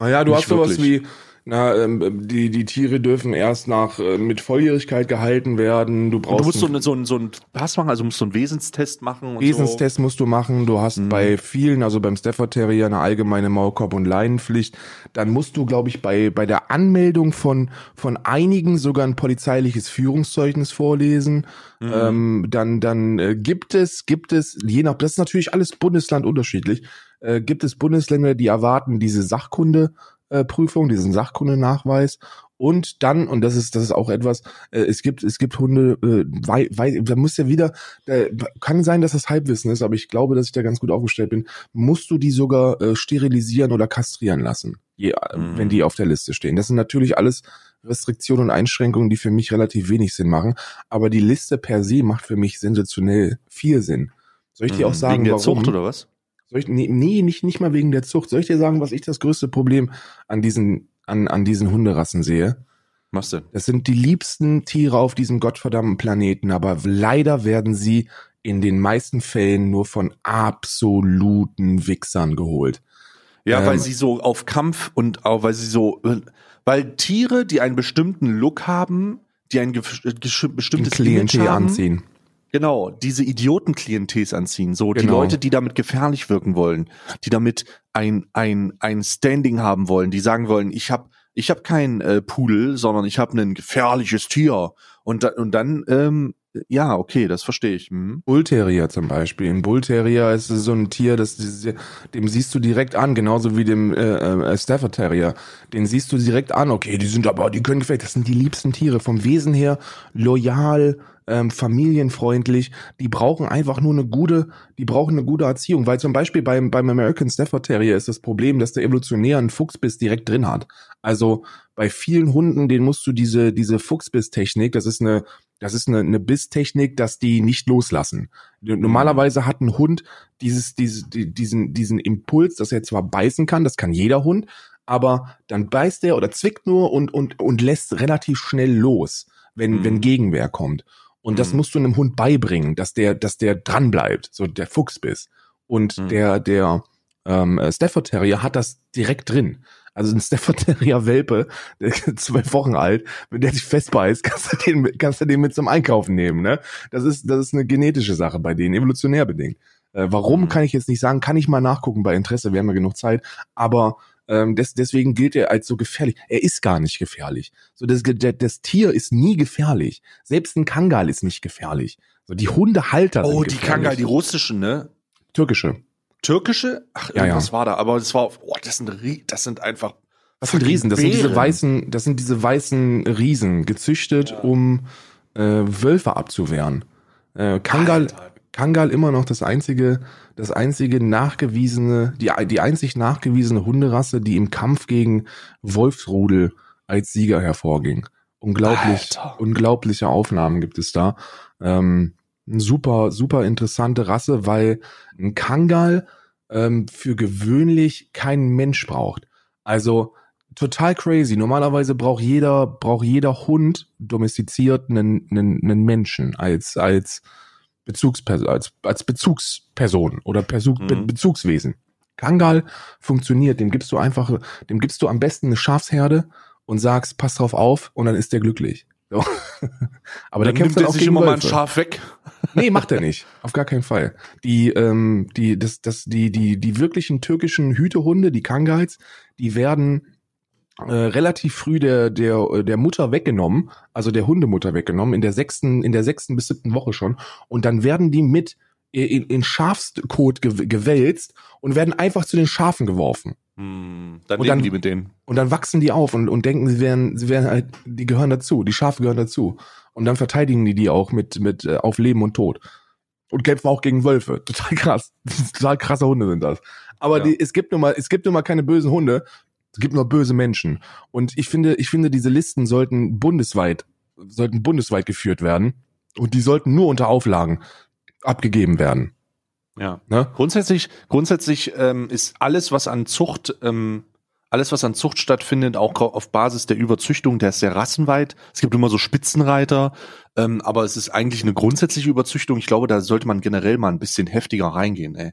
naja, du nicht hast sowas wirklich. wie, na, ähm, die, die Tiere dürfen erst nach äh, mit Volljährigkeit gehalten werden. Du Und brauchst du musst so, einen eine, so, einen, so einen Pass machen, also musst so einen Wesenstest machen. Und Wesenstest musst du machen. Du hast Mhm. bei vielen, also beim Stafford Terrier, eine allgemeine Maulkorb- und Leinenpflicht. Dann musst du, glaube ich, bei, bei der Anmeldung von, von einigen sogar ein polizeiliches Führungszeugnis vorlesen. So. Mhm. Ähm, dann dann äh, gibt es, gibt es, je nach, das ist natürlich alles Bundesland unterschiedlich, äh, gibt es Bundesländer, die erwarten diese Sachkunde. Äh, Prüfung, diesen Sachkundenachweis und dann und das ist das ist auch etwas äh, es gibt es gibt Hunde äh, wei, wei, da muss ja wieder äh, kann sein, dass das Halbwissen ist, aber ich glaube, dass ich da ganz gut aufgestellt bin. Musst du die sogar äh, sterilisieren oder kastrieren lassen, je, äh, Mhm. wenn die auf der Liste stehen. Das sind natürlich alles Restriktionen und Einschränkungen, die für mich relativ wenig Sinn machen. Aber die Liste per se macht für mich sensationell viel Sinn. Soll ich dir auch sagen, Mhm. Wegen der warum? Zucht oder was? Soll ich, nee, nee, nicht, nicht mal wegen der Zucht. Soll ich dir sagen, was ich das größte Problem an diesen, an, an diesen Hunderassen sehe? Was denn? Das sind die liebsten Tiere auf diesem gottverdammten Planeten, aber leider werden sie in den meisten Fällen nur von absoluten Wichsern geholt. Ja, Ähm, weil sie so auf Kampf und auch weil sie so, weil Tiere, die einen bestimmten Look haben, die ein äh, Ein bestimmtes Image Klientel haben, anziehen. Genau, diese Idiotenklientels anziehen. So, die Genau. Leute, die damit gefährlich wirken wollen, die damit ein, ein, ein Standing haben wollen, die sagen wollen, ich habe ich hab keinen äh, Pudel, sondern ich habe ein gefährliches Tier. Und, da, und dann ähm, ja, okay, das verstehe ich. Hm. Bullterrier zum Beispiel. Ein Bullterrier ist so ein Tier, das, dem siehst du direkt an, genauso wie dem äh, äh, Stafford Terrier. Den siehst du direkt an, okay, die sind aber, die können gefällt. Das sind die liebsten Tiere. Vom Wesen her loyal, ähm, familienfreundlich, die brauchen einfach nur eine gute, die brauchen eine gute Erziehung, weil zum Beispiel beim, beim American Stafford Terrier ist das Problem, dass der evolutionär einen Fuchsbiss direkt drin hat. Also bei vielen Hunden, den musst du diese, diese Fuchsbiss-Technik, das ist eine, das ist eine, eine Bisstechnik, dass die nicht loslassen. Normalerweise hat ein Hund dieses, dieses, diesen, diesen Impuls, dass er zwar beißen kann, das kann jeder Hund, aber dann beißt er oder zwickt nur und, und, und lässt relativ schnell los, wenn, mhm. wenn Gegenwehr kommt. Und das mhm. musst du einem Hund beibringen, dass der, dass der dran bleibt, so der Fuchsbiss. Und mhm. der, der ähm, Stafford Terrier hat das direkt drin. Also ein <laughs> Stafford Terrier Welpe, <laughs> zwölf Wochen alt, wenn der sich festbeißt, <laughs> kannst du den, kannst du den mit zum Einkaufen nehmen, ne? Das ist, das ist eine genetische Sache bei denen, evolutionär bedingt. Äh, warum, mhm. kann ich jetzt nicht sagen, kann ich mal nachgucken bei Interesse, wir haben ja genug Zeit, aber ähm, des, deswegen gilt er als so gefährlich. Er ist gar nicht gefährlich. So das, das, das Tier ist nie gefährlich. Selbst ein Kangal ist nicht gefährlich. So die Hundehalter. Oh, die Kangal, die russischen, ne? Türkische. Türkische? Ach, ja, irgendwas ja. war da. Aber das war, oh, das sind, das sind einfach. Was sind Riesen? Das sind diese weißen, das sind diese weißen Riesen, gezüchtet, ja. um äh, Wölfe abzuwehren. Äh, Kangal, Alter. Kangal immer noch das einzige, das einzige nachgewiesene, die, die einzig nachgewiesene Hunderasse, die im Kampf gegen Wolfsrudel als Sieger hervorging. Unglaublich, Alter. unglaubliche Aufnahmen gibt es da. Ähm, super, super interessante Rasse, weil ein Kangal ähm, für gewöhnlich keinen Mensch braucht. Also total crazy. Normalerweise braucht jeder, braucht jeder Hund domestiziert einen, einen, einen Menschen als, als Bezugsperson, als, als Bezugsperson oder Bezug, mhm. Bezugswesen. Kangal funktioniert, dem gibst du einfach, dem gibst du am besten eine Schafsherde und sagst, pass drauf auf und dann ist der glücklich. So. <laughs> Aber dann der kämpft dann auch sich immer mal ein Schaf weg. <laughs> nee, macht er nicht. Auf gar keinen Fall. Die, ähm, die, das, das, die, die, die wirklichen türkischen Hütehunde, die Kangals, die werden äh, relativ früh der, der, der Mutter weggenommen, also der Hundemutter weggenommen, in der sechsten, in der sechsten bis siebten Woche schon. Und dann werden die mit in, in Schafskot gewälzt und werden einfach zu den Schafen geworfen. Hm, dann und dann, die mit denen. Und dann wachsen die auf und, und denken, sie wären, sie wären halt, die gehören dazu, die Schafe gehören dazu. Und dann verteidigen die die auch mit, mit äh, auf Leben und Tod. Und kämpfen auch gegen Wölfe. <laughs> Total krass. Total krasse Hunde sind das. Aber ja. die, es gibt nun mal, es gibt nun mal keine bösen Hunde. Es gibt nur böse Menschen. Und ich finde, ich finde, diese Listen sollten bundesweit, sollten bundesweit geführt werden. Und die sollten nur unter Auflagen abgegeben werden. Ja. Ne? Grundsätzlich, grundsätzlich ähm, ist alles, was an Zucht, ähm, alles, was an Zucht stattfindet, auch auf Basis der Überzüchtung, der ist sehr rassenweit. Es gibt immer so Spitzenreiter, ähm, aber es ist eigentlich eine grundsätzliche Überzüchtung. Ich glaube, da sollte man generell mal ein bisschen heftiger reingehen, ey.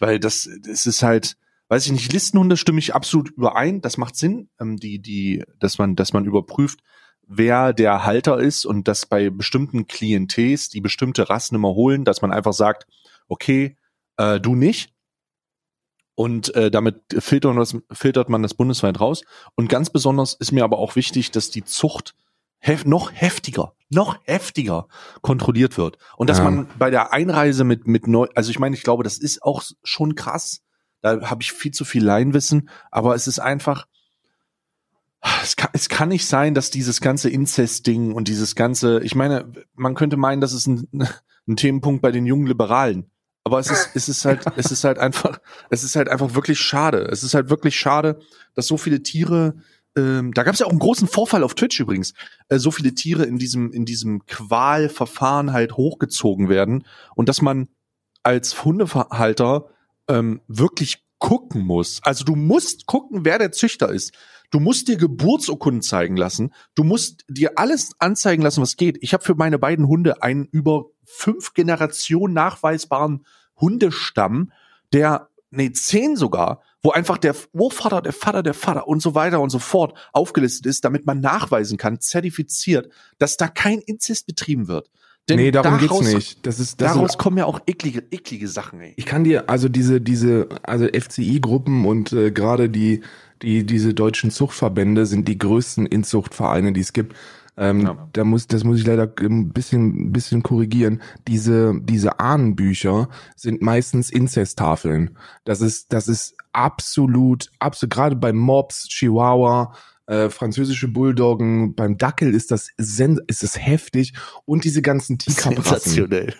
Weil das, das ist halt, weiß ich nicht, Listenhunde stimme ich absolut überein. Das macht Sinn, ähm, die, die, dass man, dass man überprüft, wer der Halter ist und dass bei bestimmten Klientels, die bestimmte Rassen immer holen, dass man einfach sagt, okay, äh, du nicht. Und äh, damit filtert, das, filtert man das bundesweit raus. Und ganz besonders ist mir aber auch wichtig, dass die Zucht hef noch heftiger, noch heftiger kontrolliert wird. Und dass ja. man bei der Einreise mit, mit neu, also ich meine, ich glaube, das ist auch schon krass, da habe ich viel zu viel Leinwissen, aber es ist einfach, es kann, es kann nicht sein, dass dieses ganze Inzest-Ding und dieses ganze, ich meine, man könnte meinen, das ist ein, ein Themenpunkt bei den jungen Liberalen. Aber es ist, es ist halt, <laughs> es ist halt einfach, es ist halt einfach wirklich schade. Es ist halt wirklich schade, dass so viele Tiere, ähm, da gab es ja auch einen großen Vorfall auf Twitch übrigens, äh, so viele Tiere in diesem, in diesem Qualverfahren halt hochgezogen werden und dass man als Hundehalter ähm, wirklich gucken muss. Also du musst gucken, wer der Züchter ist. Du musst dir Geburtsurkunden zeigen lassen. Du musst dir alles anzeigen lassen, was geht. Ich habe für meine beiden Hunde einen über fünf Generationen nachweisbaren Hundestamm, der, nee, zehn sogar, wo einfach der Urvater, der Vater, der Vater und so weiter und so fort aufgelistet ist, damit man nachweisen kann, zertifiziert, dass da kein Inzest betrieben wird. Denn nee, darum daraus, geht's nicht. Das ist, das daraus sind, kommen ja auch eklige, eklige Sachen, ey. Ich kann dir, also diese, diese, also FCI-Gruppen und äh, gerade die, die, diese deutschen Zuchtverbände sind die größten Inzuchtvereine, die es gibt. Ähm, Ja. Da muss, das muss ich leider ein bisschen, ein bisschen korrigieren. Diese, diese Ahnenbücher sind meistens Inzesttafeln. Das ist, das ist absolut, absolut, gerade bei Mobs, Chihuahua, äh, französische Bulldoggen, beim Dackel ist das, sen ist das heftig und diese ganzen Teacup-Rassen. Sensationell.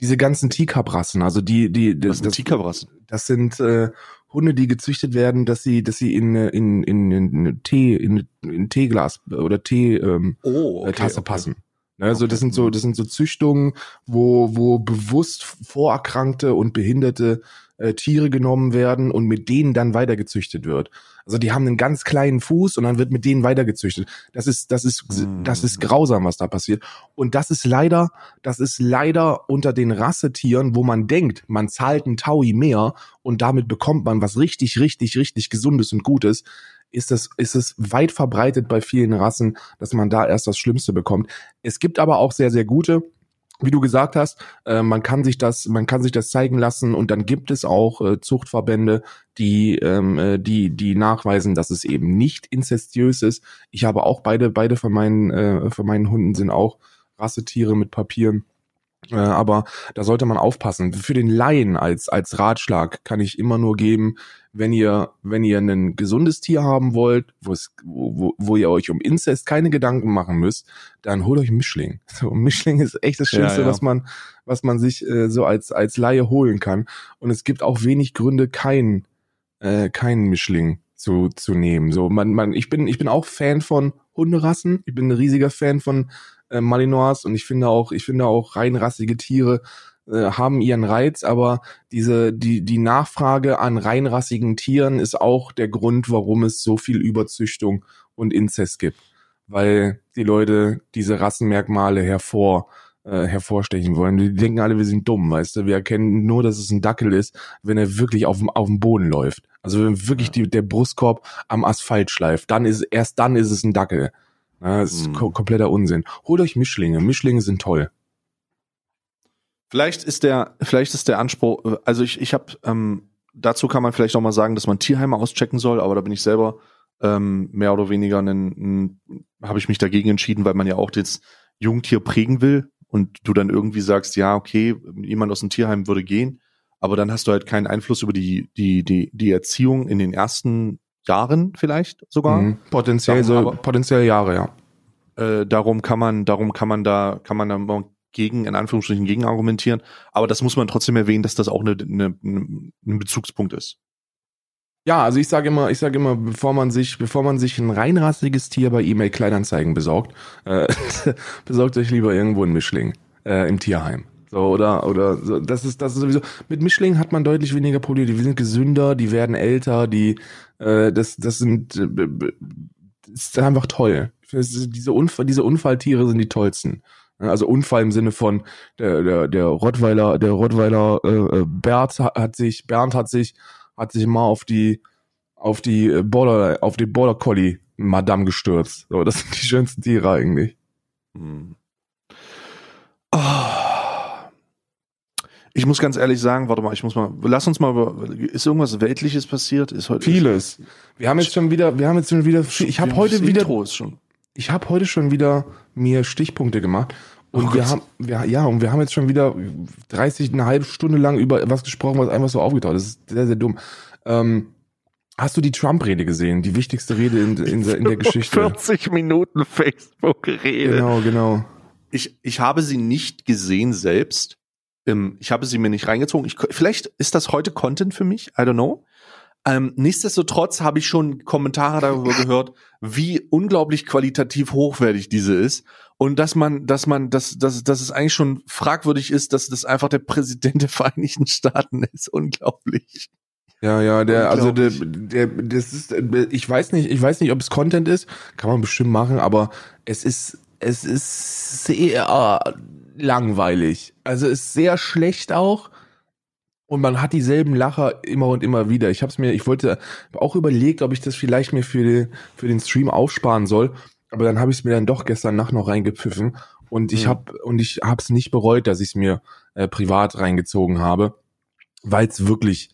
Diese ganzen Teacup-Rassen, also die, die, Das das, sind das, das sind äh, Hunde, die gezüchtet werden, dass sie, dass sie in in in, in Tee in, in Teeglas oder Tee ähm, Oh, äh, Tasse passen. Ne, also Okay. das sind so, das sind so Züchtungen, wo, wo bewusst vorerkrankte und behinderte äh, Tiere genommen werden und mit denen dann weitergezüchtet wird. Also die haben einen ganz kleinen Fuß und dann wird mit denen weitergezüchtet. Das ist, das ist, Mm. das ist grausam, was da passiert. Und das ist leider, das ist leider unter den Rassetieren, wo man denkt, man zahlt einen Taui mehr und damit bekommt man was richtig, richtig, richtig Gesundes und Gutes, ist es, ist es weit verbreitet bei vielen Rassen, dass man da erst das Schlimmste bekommt. Es gibt aber auch sehr, sehr gute. Wie du gesagt hast, äh, man kann sich das, man kann sich das zeigen lassen und dann gibt es auch äh, Zuchtverbände, die, ähm, äh, die, die nachweisen, dass es eben nicht inzestiös ist. Ich habe auch beide, beide von meinen, äh, von meinen Hunden sind auch Rassetiere mit Papieren. Äh, aber da sollte man aufpassen. Für den Laien als, als Ratschlag kann ich immer nur geben, wenn ihr, wenn ihr ein gesundes Tier haben wollt, wo, es, wo, wo- ihr euch um Inzest keine Gedanken machen müsst, dann holt euch einen Mischling. <laughs> So, ein Mischling ist echt das Ja, Schlimmste, ja. was man, was man sich äh, so als, als Laie holen kann. Und es gibt auch wenig Gründe, keinen, äh, keinen Mischling zu, zu nehmen. So, man, man, ich bin, ich bin auch Fan von Hunderassen. Ich bin ein riesiger Fan von äh, Malinois und ich finde auch, ich finde auch reinrassige Tiere äh, haben ihren Reiz, aber diese, die, die Nachfrage an reinrassigen Tieren ist auch der Grund, warum es so viel Überzüchtung und Inzest gibt. Weil die Leute diese Rassenmerkmale hervor, äh, hervorstechen wollen. Die denken alle, wir sind dumm, weißt du. Wir erkennen nur, dass es ein Dackel ist, wenn er wirklich auf dem, auf dem Boden läuft. Also wenn wirklich die, der Brustkorb am Asphalt schleift, dann ist, erst dann ist es ein Dackel. Ja, das ist Hm. ko kompletter Unsinn. Holt euch Mischlinge. Mischlinge sind toll. Vielleicht ist der, vielleicht ist der Anspruch, also ich, ich habe, ähm, dazu kann man vielleicht auch mal sagen, dass man Tierheime auschecken soll, aber da bin ich selber ähm, mehr oder weniger habe ich mich dagegen entschieden, weil man ja auch das Jungtier prägen will und du dann irgendwie sagst, ja, okay, jemand aus dem Tierheim würde gehen, aber dann hast du halt keinen Einfluss über die, die, die, die Erziehung in den ersten Jahren vielleicht sogar. Mhm. Potenziell, Darum so, aber- potenziell Jahre, ja. Äh, darum kann man, darum kann man da, kann man da gegen, in Anführungsstrichen, gegen argumentieren. Aber das muss man trotzdem erwähnen, dass das auch eine, eine, ein Bezugspunkt ist. Ja, also ich sage immer, ich sage immer, bevor man sich, bevor man sich ein reinrassiges Tier bei eBay Kleinanzeigen besorgt, äh, <laughs> besorgt euch lieber irgendwo einen Mischling äh, im Tierheim. So, oder, oder, so, das ist, das ist sowieso, mit Mischlingen hat man deutlich weniger Probleme. Die sind gesünder, die werden älter, die, äh, das, das sind, äh, das ist einfach toll. Ist- Diese, Unfall, diese Unfalltiere sind die tollsten. Also Unfall im Sinne von der, der, der Rottweiler, der Rottweiler äh, äh, Bert hat sich, Bernd hat sich, hat sich mal auf die, auf die Border, auf die Border Collie Madame gestürzt. So, das sind die schönsten Tiere eigentlich. Hm. Ah. Ich muss ganz ehrlich sagen, warte mal, ich muss mal, lass uns mal über, ist irgendwas Weltliches passiert? Ist heute Vieles. Wir haben jetzt schon wieder, wir haben jetzt schon wieder, ich habe heute wieder, ist ich habe heute schon wieder mir Stichpunkte gemacht und Oh wir haben, wir, ja, und wir haben jetzt schon wieder 30, eine halbe Stunde lang über was gesprochen, was einfach so aufgetaucht ist. Das ist sehr, sehr dumm. Ähm, hast du die Trump-Rede gesehen? Die wichtigste Rede in, in, der- in der <laughs> Geschichte. 40 Minuten Facebook-Rede. Genau, genau. Ich, ich habe sie nicht gesehen selbst. Ähm, ich habe sie mir nicht reingezogen. Ich, vielleicht ist das heute Content für mich. I don't know. Ähm, nichtsdestotrotz habe ich schon Kommentare darüber gehört, wie unglaublich qualitativ hochwertig diese ist und dass man, dass man, dass, dass, dass es eigentlich schon fragwürdig ist, dass das einfach der Präsident der <laughs> Vereinigten Staaten ist. Unglaublich. Ja, ja, der, also der, der, das ist, ich weiß nicht, ich weiß nicht, ob es Content ist, kann man bestimmt machen, aber es ist, es ist sehr langweilig. Also es ist sehr schlecht auch. Und man hat dieselben Lacher immer und immer wieder. Ich habe es mir, ich wollte hab auch überlegt, ob ich das vielleicht mir für den, für den Stream aufsparen soll. Aber dann habe ich es mir dann doch gestern Nacht noch reingepfiffen. Und ich Mhm. habe und ich habe es nicht bereut, dass ich es mir äh, privat reingezogen habe, weil es wirklich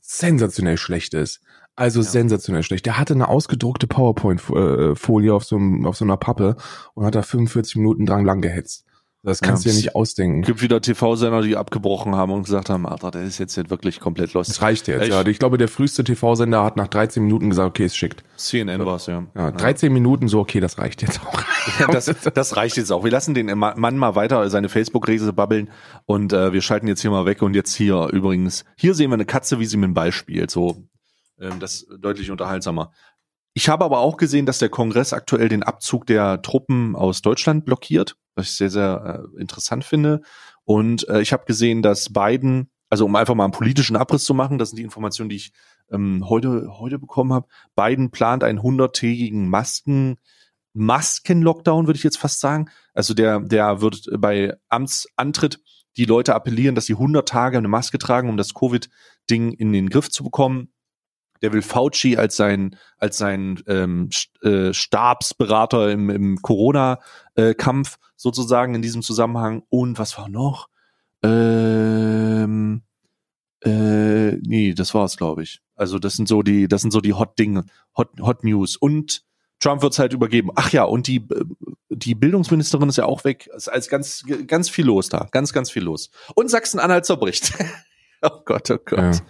sensationell schlecht ist. Also sensationell schlecht. Der hatte eine ausgedruckte PowerPoint-Folie auf so, einem- auf so einer Pappe und hat da 45 Minuten dran lang gehetzt. Das kannst du Ja, dir nicht ausdenken. Es gibt wieder TV-Sender, die abgebrochen haben und gesagt haben, Alter, der ist jetzt nicht wirklich komplett los. Das reicht jetzt. Ich- Ja. Ich glaube, der früheste TV-Sender hat nach 13 Minuten gesagt, okay, es schickt. CNN war's, ja. Ja, 13 Minuten so, okay, das reicht jetzt auch. Ja, das, das reicht jetzt auch. Wir lassen den Ma- Mann mal weiter seine Facebook-Rese babbeln und äh, wir schalten jetzt hier mal weg und jetzt hier übrigens, hier sehen wir eine Katze, wie sie mit dem Ball spielt. So, ähm, das ist deutlich unterhaltsamer. Ich habe aber auch gesehen, dass der Kongress aktuell den Abzug der Truppen aus Deutschland blockiert, was ich sehr, sehr äh, interessant finde. Und äh, ich habe gesehen, dass Biden, also um einfach mal einen politischen Abriss zu machen, das sind die Informationen, die ich ähm, heute, heute bekommen habe. Biden plant einen hunderttägigen Masken, Masken-Lockdown, würde ich jetzt fast sagen. Also der, der wird bei Amtsantritt die Leute appellieren, dass sie 100 Tage eine Maske tragen, um das Covid-Ding in den Griff zu bekommen. Der will Fauci als sein, als sein ähm, äh, Stabsberater im, im Corona-Kampf sozusagen in diesem Zusammenhang. Und was war noch? Ähm, äh, nee, das war's, glaube ich. Also das sind so die, das sind so die Hot Dinge, Hot, Hot News. Und Trump wird's halt übergeben. Ach ja, und die, äh, die Bildungsministerin ist ja auch weg. Es ist ganz, ganz viel los da. Ganz, ganz viel los. Und Sachsen-Anhalt zerbricht. <laughs> oh Gott, oh Gott. Ja.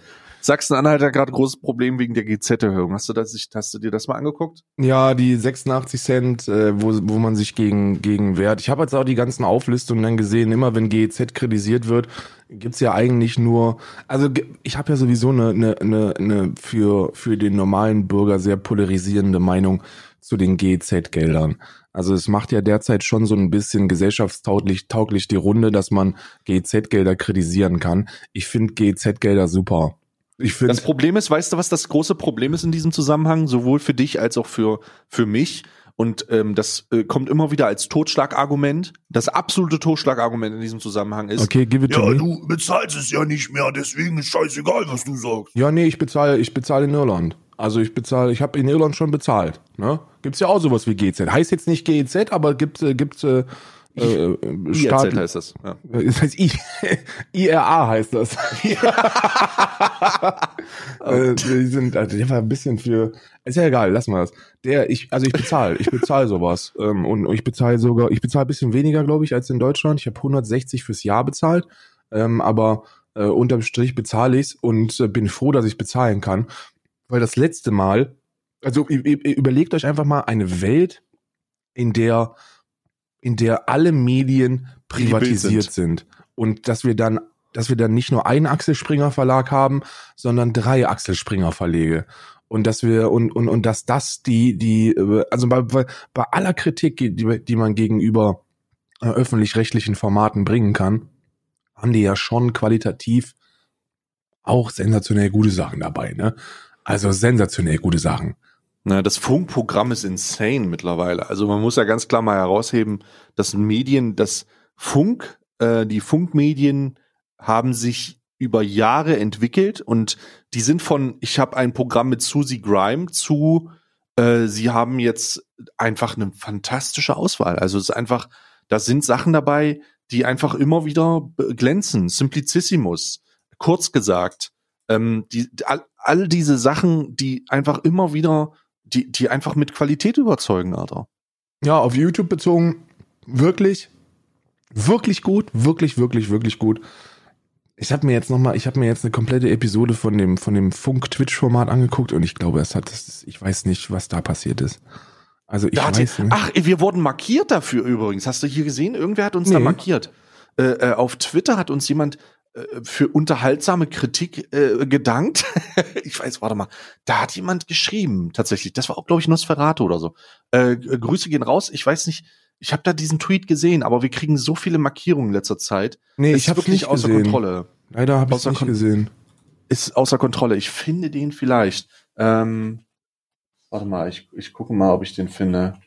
Sachsen-Anhalt hat gerade großes Problem wegen der GZ-Erhöhung. Hast du das, hast du dir das mal angeguckt? Ja, die 86 Cent, äh, wo, wo man sich gegen, gegen wehrt. Ich habe jetzt auch die ganzen Auflistungen dann gesehen, immer wenn GEZ kritisiert wird, gibt's ja eigentlich nur, also ich habe ja sowieso eine, eine, eine, eine für, für den normalen Bürger sehr polarisierende Meinung zu den GEZ-Geldern. Also es macht ja derzeit schon so ein bisschen gesellschaftstauglich tauglich die Runde, dass man GEZ-Gelder kritisieren kann. Ich finde GEZ-Gelder super. Ich finde Das Problem ist, weißt du, was das große Problem ist in diesem Zusammenhang, sowohl für dich als auch für, für mich? Und ähm, das äh, kommt immer wieder als Totschlagargument. Das absolute Totschlagargument in diesem Zusammenhang ist, Okay, give it to Ja, me. du bezahlst es ja nicht mehr, deswegen ist scheißegal, was du sagst. Ja, nee, ich bezahle, ich bezahle in Irland. Also ich bezahle, ich habe in Irland schon bezahlt. Ne? Gibt's ja auch sowas wie GZ. Heißt jetzt nicht GEZ, aber gibt äh, gibt äh, äh, IRZ Staat, heißt das. Ja. das heißt I, <laughs> IRA heißt das. <laughs> <laughs> äh, die sind, also der war ein bisschen für, ist ja egal, lass mal das. Der, ich, also ich bezahle, ich bezahle sowas ähm, und ich bezahle sogar, ich bezahle ein bisschen weniger, glaube ich, als in Deutschland. Ich habe 160 fürs Jahr bezahlt, ähm, aber äh, unterm Strich bezahle ich's und äh, bin froh, dass ich bezahlen kann, weil das letzte Mal, also überlegt euch einfach mal eine Welt, in der in der alle Medien privatisiert sind. und dass wir dann dass wir dann nicht nur einen Axel Springer Verlag haben, sondern drei Axel Springer Verlege und dass wir und und und dass das die die äh, also bei, bei, bei aller Kritik die die man gegenüber äh, öffentlich-rechtlichen Formaten bringen kann, haben die ja schon qualitativ auch sensationell gute Sachen dabei, ne? Also sensationell gute Sachen. Na, das Funkprogramm ist insane mittlerweile. Also man muss ja ganz klar mal herausheben, dass Medien, das Funk, äh, die Funkmedien haben sich über Jahre entwickelt und die sind von, ich habe ein Programm mit Susie Grime zu, äh, sie haben jetzt einfach eine fantastische Auswahl. Also es ist einfach, da sind Sachen dabei, die einfach immer wieder glänzen. Simplicissimus, kurz gesagt, ähm, die, all, all diese Sachen, die einfach immer wieder, die, die einfach mit Qualität überzeugen, Alter. Ja, auf YouTube bezogen, wirklich, wirklich gut, wirklich, wirklich, wirklich gut. Ich habe mir jetzt noch mal, ich habe mir jetzt eine komplette Episode von dem von dem Funk-Twitch-Format angeguckt und ich glaube, es hat, das ich weiß nicht, was da passiert ist. Also ich Da weiß nicht. ach, wir wurden markiert dafür übrigens. Hast du hier gesehen? Irgendwer hat uns da Nee. markiert. Äh, äh, auf Twitter hat uns jemand für unterhaltsame Kritik äh, gedankt. <laughs> ich weiß, warte mal. Da hat jemand geschrieben, tatsächlich. Das war auch, glaube ich, Nosferatu oder so. Äh, Grüße gehen raus. Ich weiß nicht, ich habe da diesen Tweet gesehen, aber wir kriegen so viele Markierungen in letzter Zeit. nee, Es ich ist habe wirklich nicht außer gesehen. Kontrolle. Leider habe ich nicht Kon- gesehen. Ist außer Kontrolle. Ich finde den vielleicht. Ähm, warte mal, ich, ich gucke mal, ob ich den finde.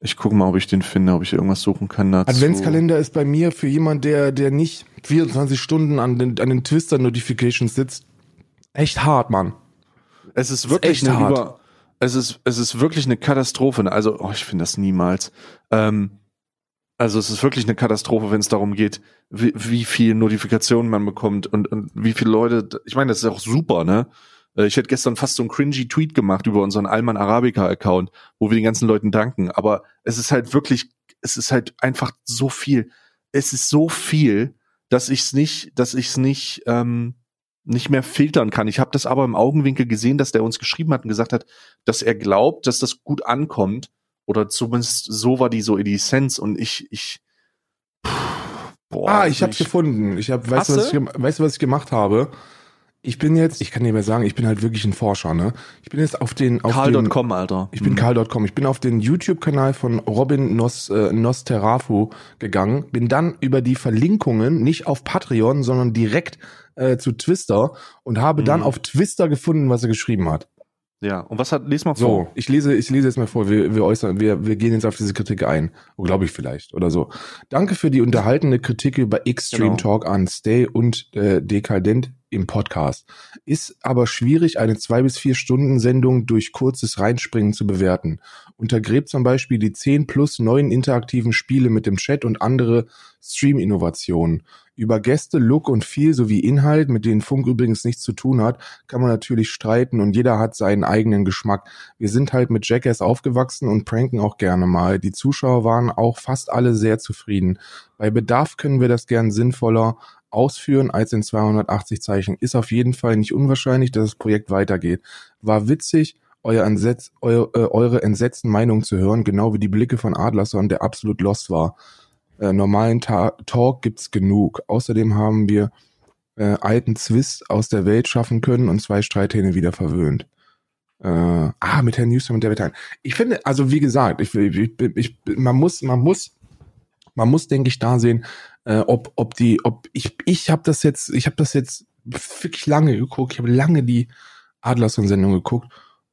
Ich gucke mal, ob ich den finde, ob ich irgendwas suchen kann dazu. Adventskalender ist bei mir für jemand, der der nicht 24 Stunden an den an den Twister Notifications sitzt, echt hart, Mann. Es ist wirklich echt eine hart. über, es ist, es ist wirklich eine Katastrophe. Also, oh, ich finde das niemals. Ähm, also es ist wirklich eine Katastrophe, wenn es darum geht, wie, wie viel Notifikationen man bekommt und, und wie viele Leute. Ich meine, das ist auch super, ne? Äh, ich hätte gestern fast so einen cringy Tweet gemacht über unseren Alman Arabica Account, wo wir den ganzen Leuten danken. Aber es ist halt wirklich, es ist halt einfach so viel. Es ist so viel, dass ich es nicht, dass ich es nicht, ähm, nicht mehr filtern kann. Ich habe das aber im Augenwinkel gesehen, dass der uns geschrieben hat und gesagt hat, dass er glaubt, dass das gut ankommt. Oder zumindest so war die so die Essenz. Und ich, ich, boah, ah, ich hab's gefunden. Ich hab, weißt du, was ich, weißt du, was ich gemacht habe? Ich bin jetzt, ich kann dir mehr sagen, ich bin halt wirklich ein Forscher, ne? Ich bin jetzt auf den auf Karl.com, Alter. Ich bin mhm. Karl.com. Ich bin auf den YouTube-Kanal von Robin Nos, äh, Nosterafu gegangen, bin dann über die Verlinkungen nicht auf Patreon, sondern direkt äh, zu Twister und habe mhm. dann auf Twister gefunden, was er geschrieben hat. Ja, und was hat, lies mal vor. So, ich lese, ich lese jetzt mal vor, wir, wir äußern, wir, wir gehen jetzt auf diese Kritik ein. Glaube ich vielleicht, oder so. Danke für die unterhaltende Kritik über Extreme genau. Talk an Stay und äh, Dekadent im Podcast. Ist aber schwierig, eine zwei bis vier Stunden Sendung durch kurzes Reinspringen zu bewerten. Untergräbt zum Beispiel die 10 plus neuen interaktiven Spiele mit dem Chat und andere Stream-Innovationen. Über Gäste, Look und viel sowie Inhalt, mit denen Funk übrigens nichts zu tun hat, kann man natürlich streiten und jeder hat seinen eigenen Geschmack. Wir sind halt mit Jackass aufgewachsen und pranken auch gerne mal. Die Zuschauer waren auch fast alle sehr zufrieden. Bei Bedarf können wir das gern sinnvoller ausführen als in 280 Zeichen. Ist auf jeden Fall nicht unwahrscheinlich, dass das Projekt weitergeht. War witzig, euer Entsetz, eu, äh, eure entsetzten Meinungen zu hören, genau wie die Blicke von Adlerson, der absolut lost war. Äh, normalen Ta Talk gibt's genug. Außerdem haben wir äh, alten Zwist aus der Welt schaffen können und zwei Streithähne wieder verwöhnt. Äh, ah, mit Herrn Newsom und David Hein. Ich finde, also wie gesagt, ich, ich, ich, man muss, man muss, man muss, denke ich, da sehen, äh, ob, ob die, ob ich, ich habe das jetzt, ich habe das jetzt wirklich lange geguckt. Ich habe lange die Adlerson-Sendung geguckt.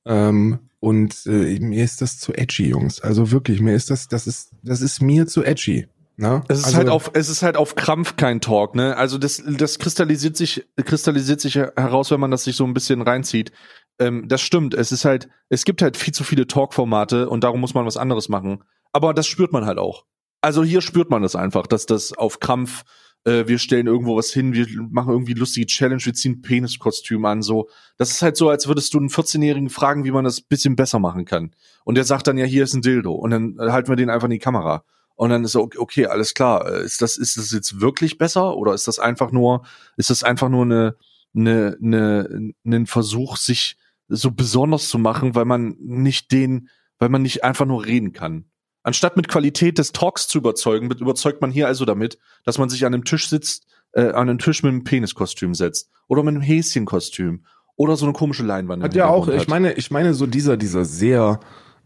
Ähm, und äh, mir ist das zu edgy, Jungs. Also wirklich, mir ist das, das ist, das ist mir zu edgy. Ne? Es ist also, halt auf, es ist halt auf Krampf kein Talk, ne? Also das, das kristallisiert sich, kristallisiert sich heraus, wenn man das sich so ein bisschen reinzieht. Ähm, das stimmt. Es ist halt, es gibt halt viel zu viele Talk-Formate und darum muss man was anderes machen. Aber das spürt man halt auch. Also hier spürt man das einfach, dass das auf Krampf, äh, wir stellen irgendwo was hin, wir machen irgendwie lustige Challenge, wir ziehen Peniskostüm an, so. Das ist halt so, als würdest du einen 14-Jährigen fragen, wie man das bisschen besser machen kann. Und der sagt dann, ja, hier ist ein Dildo. Und dann halten wir den einfach in die Kamera. Und dann ist so, okay, alles klar. Äh, ist das, ist das jetzt wirklich besser oder ist das einfach nur, ist das einfach nur eine, eine, eine, ein Versuch, sich so besonders zu machen, weil man nicht den, weil man nicht einfach nur reden kann. Anstatt mit Qualität des Talks zu überzeugen, überzeugt man hier also damit, dass man sich an einem Tisch sitzt, äh, an einem Tisch mit einem Peniskostüm setzt oder mit einem Häschenkostüm oder so eine komische Leinwand. Hat ja auch, hat. ich meine, ich meine so dieser, dieser sehr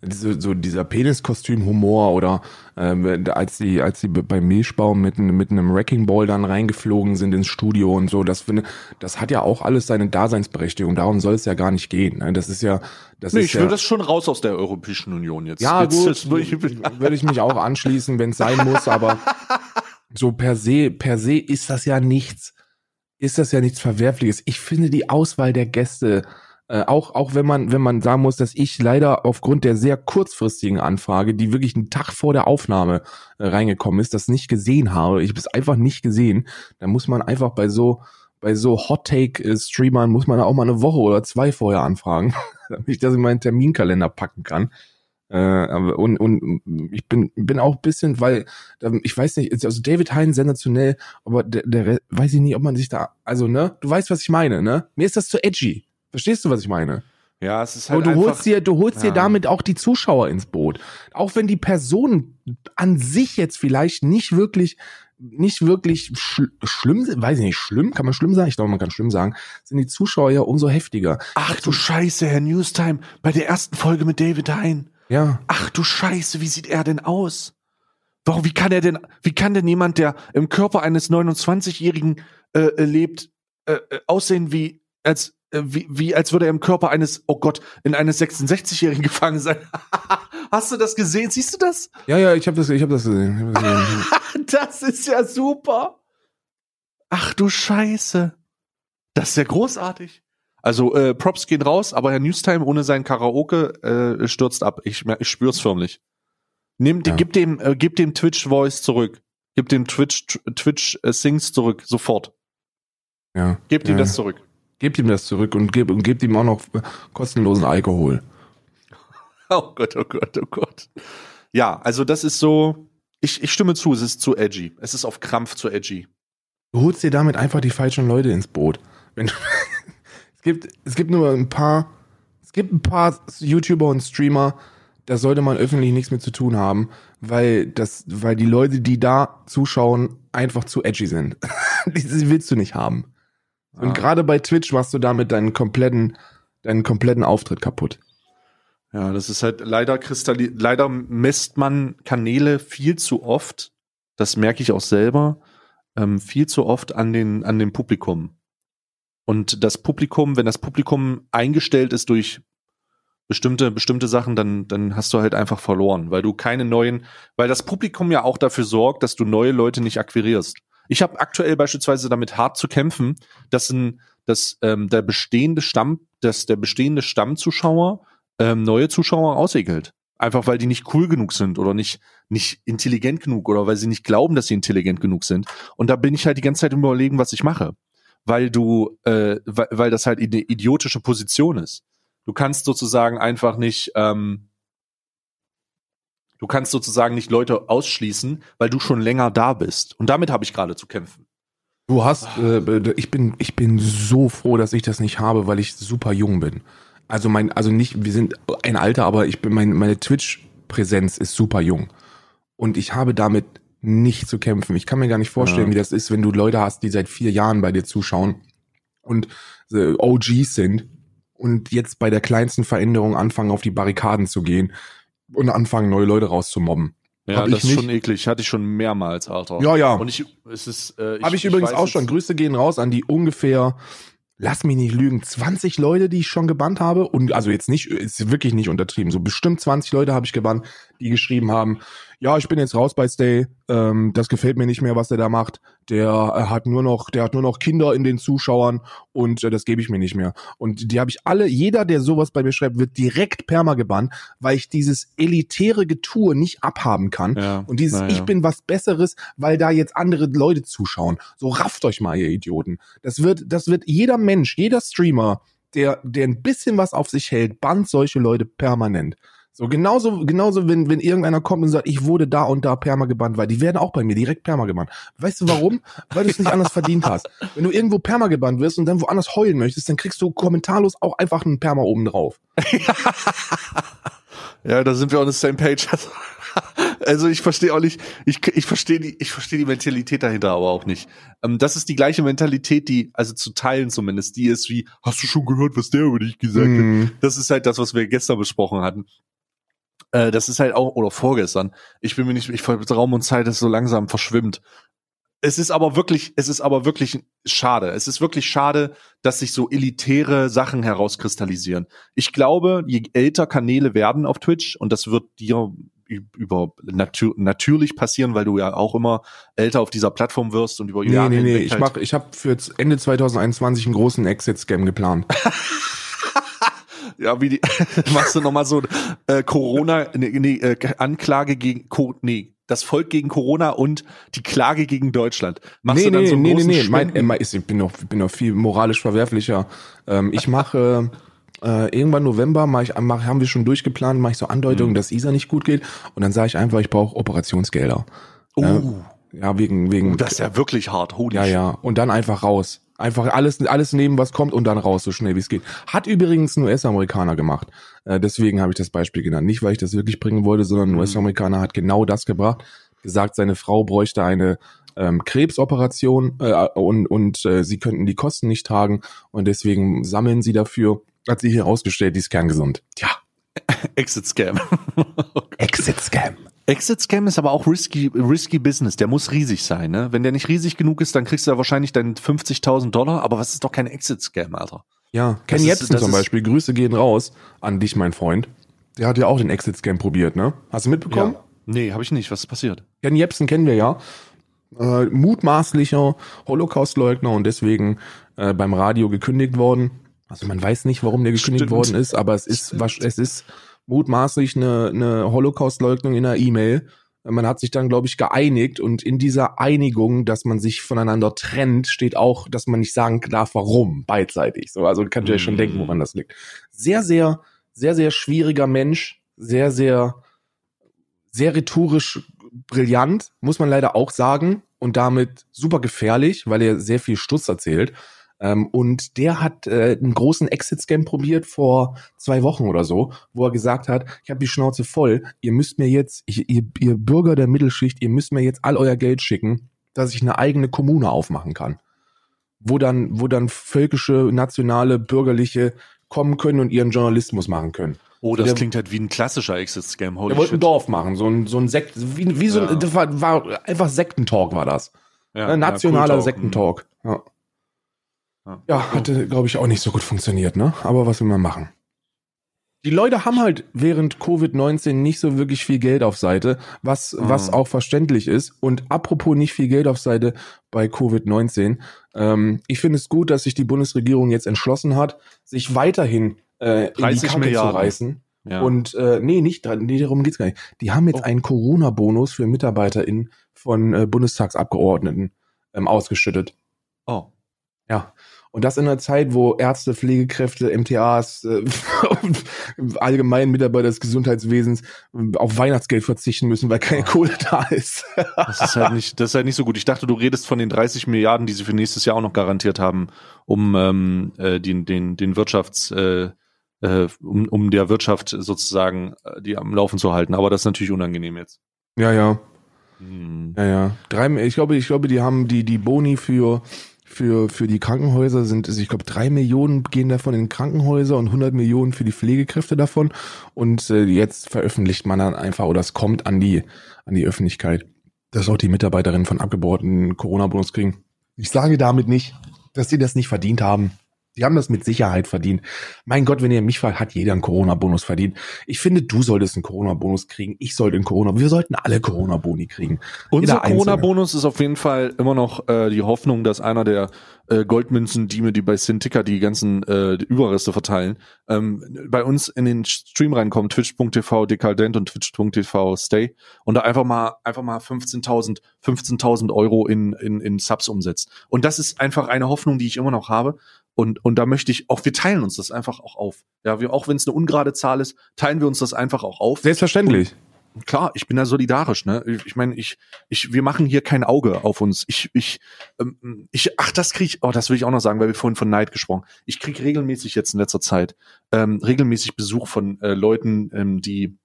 diese, so dieser Peniskostüm-Humor oder ähm, als die als die beim Milchbaum mit, mit einem Wrecking Ball dann reingeflogen sind ins Studio und so, das finde das hat ja auch alles seine Daseinsberechtigung. Darum soll es ja gar nicht gehen. Ne? Das ist ja das nee, ist ich ja, will das schon raus aus der Europäischen Union jetzt. Ja jetzt, gut, würde ich mich auch anschließen, wenn es sein muss, aber <laughs> so per se per se ist das ja nichts ist das ja nichts Verwerfliches. Ich finde die Auswahl der Gäste äh, auch, auch wenn man, wenn man sagen muss, dass ich leider aufgrund der sehr kurzfristigen Anfrage, die wirklich einen Tag vor der Aufnahme äh, reingekommen ist, das nicht gesehen habe. Ich habe es einfach nicht gesehen. Da muss man einfach bei so, bei so Hot Take äh, muss man auch mal eine Woche oder zwei vorher anfragen, <laughs> damit ich das in meinen Terminkalender packen kann. Äh, und, und ich bin, bin auch bisschen, weil ich weiß nicht, also David Hein sensationell, aber der, der weiß ich nicht, ob man sich da, also ne, du weißt, was ich meine, ne? Mir ist das zu edgy. Verstehst du, was ich meine? Ja, es ist halt. Aber du holst dir, du holst ja. dir damit auch die Zuschauer ins Boot. Auch wenn die Person an sich jetzt vielleicht nicht wirklich, nicht wirklich schl schlimm sind, weiß ich nicht, schlimm, kann man schlimm sagen? Ich glaube, man kann schlimm sagen, sind die Zuschauer ja umso heftiger. Ach du Scheiße, Herr Newstime, bei der ersten Folge mit David Hein. Ja. Ach du Scheiße, wie sieht er denn aus? Warum, wie kann er denn, wie kann denn jemand, der im Körper eines 29-Jährigen äh, lebt, äh, äh, aussehen wie, als äh, wie, wie als würde er im Körper eines, oh Gott, in eines 66-Jährigen <laughs> gefangen sein. <laughs> Hast du das gesehen? Siehst du das? Ja, ja, ich habe das, ich hab das gesehen. Hab das, gesehen. <laughs> das ist ja super. Ach du Scheiße. Das ist ja großartig. Also äh, Props gehen raus, aber Herr Newstime ohne sein Karaoke äh, stürzt ab. Ich, ich spür's förmlich. Nimm, ja. gib dem, äh, gib dem Twitch Voice zurück. Gib dem Twitch Twitch äh, Sings zurück sofort. Ja. Gebt ja. ihm das zurück. Gebt ihm das zurück und gebt, und gebt ihm auch noch kostenlosen Alkohol. <laughs> Oh Gott, oh Gott, oh Gott. Ja, also das ist so, ich, ich stimme zu, es ist zu edgy. Es ist auf Krampf zu edgy. Du holst dir damit einfach die falschen Leute ins Boot. Wenn du, <laughs> es gibt, es gibt nur ein paar, es gibt ein paar YouTuber und Streamer, da sollte man öffentlich nichts mit zu tun haben, weil das, weil die Leute, die da zuschauen, einfach zu edgy sind. <laughs> die willst du nicht haben. Und Ah. gerade bei Twitch machst du damit deinen kompletten, deinen kompletten Auftritt kaputt. Ja, das ist halt leider kristalli leider misst man Kanäle viel zu oft. Das merke ich auch selber. Ähm, viel zu oft an den an dem Publikum. Und das Publikum, wenn das Publikum eingestellt ist durch bestimmte bestimmte Sachen, dann dann hast du halt einfach verloren, weil du keine neuen, weil das Publikum ja auch dafür sorgt, dass du neue Leute nicht akquirierst. Ich habe aktuell beispielsweise damit hart zu kämpfen, dass ein dass ähm, der bestehende Stamm, dass der bestehende Stammzuschauer ähm, neue Zuschauer ausekelt. Einfach weil die nicht cool genug sind oder nicht, nicht intelligent genug oder weil sie nicht glauben, dass sie intelligent genug sind. Und da bin ich halt die ganze Zeit im Überlegen, was ich mache. Weil du, äh, weil, weil das halt eine idiotische Position ist. Du kannst sozusagen einfach nicht, ähm, du kannst sozusagen nicht Leute ausschließen, weil du schon länger da bist. Und damit habe ich gerade zu kämpfen. Du hast, äh, ich bin, ich bin so froh, dass ich das nicht habe, weil ich super jung bin. Also mein, also nicht, wir sind ein Alter, aber ich bin, mein, meine Twitch-Präsenz ist super jung. Und ich habe damit nicht zu kämpfen. Ich kann mir gar nicht vorstellen, Ja. wie das ist, wenn du Leute hast, die seit vier Jahren bei dir zuschauen und äh, OGs sind und jetzt bei der kleinsten Veränderung anfangen, auf die Barrikaden zu gehen und anfangen, neue Leute rauszumobben. Ja, Hab das ich ist nicht. schon eklig. Hatte ich schon mehrmals, Alter. Ja, ja. Und ich, es ist, äh, Habe ich, übrigens weiß auch schon. Grüße gehen raus an die ungefähr, lass mich nicht lügen, 20 Leute, die ich schon gebannt habe. Und also jetzt nicht, ist wirklich nicht untertrieben. So bestimmt 20 Leute habe ich gebannt, die geschrieben haben, ja, ich bin jetzt raus bei Stay, ähm, das gefällt mir nicht mehr, was der da macht. Der äh, hat nur noch, der hat nur noch Kinder in den Zuschauern und äh, das gebe ich mir nicht mehr. Und die habe ich alle, jeder, der sowas bei mir schreibt, wird direkt perma gebannt, weil ich dieses elitäre Getue nicht abhaben kann. Ja, Und dieses ja. Ich bin was Besseres, weil da jetzt andere Leute zuschauen. So rafft euch mal, ihr Idioten. Das wird, das wird jeder Mensch, jeder Streamer, der, der ein bisschen was auf sich hält, bannt solche Leute permanent. So genauso, genauso, wenn, wenn irgendeiner kommt und sagt, ich wurde da und da perma gebannt, weil die werden auch bei mir direkt perma gebannt. Weißt du warum? Weil du es nicht anders verdient hast. Wenn du irgendwo perma gebannt wirst und dann woanders heulen möchtest, dann kriegst du kommentarlos auch einfach einen Perma oben drauf. <laughs> Ja, da sind wir on the same page. <laughs> Also ich verstehe auch nicht, ich, ich verstehe die, ich verstehe die Mentalität dahinter aber auch nicht. Ähm, das ist die gleiche Mentalität, die, also zu teilen zumindest, die ist wie, hast du schon gehört, was der über dich gesagt hat? Mhm. Das ist halt das, was wir gestern besprochen hatten. Äh, das ist halt auch, oder vorgestern. Ich bin mir nicht, ich Raum und Zeit ist so langsam verschwimmt. Es ist aber wirklich, es ist aber wirklich schade. Es ist wirklich schade, dass sich so elitäre Sachen herauskristallisieren. Ich glaube, je älter Kanäle werden auf Twitch, und das wird dir über natür natürlich passieren, weil du ja auch immer älter auf dieser Plattform wirst und über Nee, Jahre nee, nee, ich halt- mach, ich habe für Ende 2021 einen großen Exit-Scam geplant. <laughs> Ja, wie die <laughs> machst du noch mal so äh, Corona nee, nee, äh, Anklage gegen Co nee, das Volk gegen Corona und die Klage gegen Deutschland. Machst nee, du dann nee, so einen nee, nee, großen nee, mein, Spenden- äh, mein- ich bin noch, bin noch viel moralisch verwerflicher. Ähm, ich mache äh, irgendwann November mach ich, mach, haben wir schon durchgeplant, mache ich so Andeutungen, Mhm. dass Isa nicht gut geht und dann sage ich einfach, ich brauche Operationsgelder. Oh, Ja, wegen wegen das ist ja wirklich hart. Holy ja, ja, und dann einfach raus. Einfach alles alles nehmen, was kommt und dann raus, so schnell wie es geht. Hat übrigens ein US-Amerikaner gemacht. Äh, deswegen habe ich das Beispiel genannt. Nicht, weil ich das wirklich bringen wollte, sondern ein Mhm. US-Amerikaner hat genau das gebracht. Gesagt, seine Frau bräuchte eine ähm, Krebsoperation äh, und, und äh, sie könnten die Kosten nicht tragen und deswegen sammeln sie dafür. Hat sich herausgestellt, die ist kerngesund. Tja, <laughs> Exit Scam. Exit-Scam. <laughs> Exit Scam ist aber auch risky, risky Business. Der muss riesig sein, ne? Wenn der nicht riesig genug ist, dann kriegst du ja wahrscheinlich deinen 50.000 Dollar. Aber was ist doch kein Exit Scam, Alter? Ja, Ken Jebsen zum Beispiel, Grüße gehen raus an dich, mein Freund. Der hat ja auch den Exit-Scam probiert, ne? Hast du mitbekommen? Nee, habe ich nicht. Was ist passiert? Ken Jebsen kennen wir ja. Äh, mutmaßlicher Holocaust-Leugner und deswegen äh, beim Radio gekündigt worden. Also man weiß nicht, warum der gekündigt Stimmt. worden ist, aber es ist, was, es ist mutmaßlich eine, eine Holocaust-Leugnung in einer E-Mail, Man hat sich dann, glaube ich, geeinigt und in dieser Einigung, dass man sich voneinander trennt, steht auch, dass man nicht sagen darf, warum, beidseitig. So, also könnt ihr euch schon Mhm. denken, woran das liegt. Sehr, sehr, sehr, sehr schwieriger Mensch, sehr, sehr, sehr rhetorisch brillant, muss man leider auch sagen, und damit super gefährlich, weil er sehr viel Stuss erzählt. Ähm, und der hat äh, einen großen Exit-Scam probiert vor zwei Wochen oder so, wo er gesagt hat, ich habe die Schnauze voll, ihr müsst mir jetzt, ich, ihr, ihr Bürger der Mittelschicht, ihr müsst mir jetzt all euer Geld schicken, dass ich eine eigene Kommune aufmachen kann. Wo dann, wo dann völkische, nationale, bürgerliche kommen können und ihren Journalismus machen können. Oh, das Der- klingt halt wie ein klassischer Exit-Scam. Holy Er wollte ein. Dorf machen, so ein, so ein Sekt, wie, wie so Ja. ein, das war, war einfach Sektentalk war das. Ja, Ein nationaler Cool Talk. Sektentalk. Ja. Ja. Hatte, glaube ich, auch nicht so gut funktioniert, ne? Aber was will man machen? Die Leute haben halt während Covid-19 nicht so wirklich viel Geld auf Seite, was, Mhm. was auch verständlich ist. Und apropos nicht viel Geld auf Seite bei Covid-19, ähm, ich finde es gut, dass sich die Bundesregierung jetzt entschlossen hat, sich weiterhin äh, in die 30 Kacke Milliarden. zu reißen. Ja. Und äh, nee, nicht nee, darum geht's gar nicht. Die haben jetzt Oh. einen Corona-Bonus für MitarbeiterInnen von äh, Bundestagsabgeordneten ähm, ausgeschüttet. oh. Ja. Und das in einer Zeit, wo Ärzte, Pflegekräfte, MTAs, äh, <laughs> allgemein Mitarbeiter des Gesundheitswesens äh, auf Weihnachtsgeld verzichten müssen, weil keine Oh. Kohle da ist. Das ist halt nicht, das ist halt nicht so gut. Ich dachte, du redest von den 30 Milliarden, die sie für nächstes Jahr auch noch garantiert haben, um ähm, äh, den, den, den Wirtschafts, äh, äh, um, um der Wirtschaft sozusagen äh, die am Laufen zu halten. Aber das ist natürlich unangenehm jetzt. ja, ja. Hm. Ja, ja. Drei, ich glaube, ich glaube, die haben die, die Boni für, für, für die Krankenhäuser sind, ich glaube, drei Millionen gehen davon in Krankenhäuser und 100 Millionen für die Pflegekräfte davon. Und äh, jetzt veröffentlicht man dann einfach, oder es kommt an die, an die Öffentlichkeit, dass auch die Mitarbeiterinnen von abgebauten Corona-Bonus kriegen. Ich sage damit nicht, dass sie das nicht verdient haben. Die haben das mit Sicherheit verdient. Mein Gott, wenn ihr mich fragt, hat jeder einen Corona-Bonus verdient. Ich finde, du solltest einen Corona-Bonus kriegen. Ich sollte einen Corona, wir sollten alle Corona-Boni kriegen. Unser. Corona-Bonus ist auf jeden Fall immer noch äh, die Hoffnung, dass einer der äh, Goldmünzen-Dieme, die bei Sinticker die ganzen äh, Überreste verteilen, ähm, bei uns in den Stream reinkommt, twitch.tv dekadent und twitch.tv stay und da einfach mal einfach mal 15.000 15.000 Euro in, in, in Subs umsetzt. Und das ist einfach eine Hoffnung, die ich immer noch habe. Und, und da möchte ich auch, wir teilen uns das einfach auch auf. Ja, wir, auch wenn es eine ungerade Zahl ist, teilen wir uns das einfach auch auf. Selbstverständlich. Klar, ich bin da solidarisch, ne? Ich, ich meine, ich, ich, wir machen hier kein Auge auf uns. Ich, ich, ähm, ich, ach, das krieg ich, oh, das will ich auch noch sagen, weil wir vorhin von Neid gesprochen. Ich krieg regelmäßig jetzt in letzter Zeit ähm, regelmäßig Besuch von äh, Leuten, ähm, die,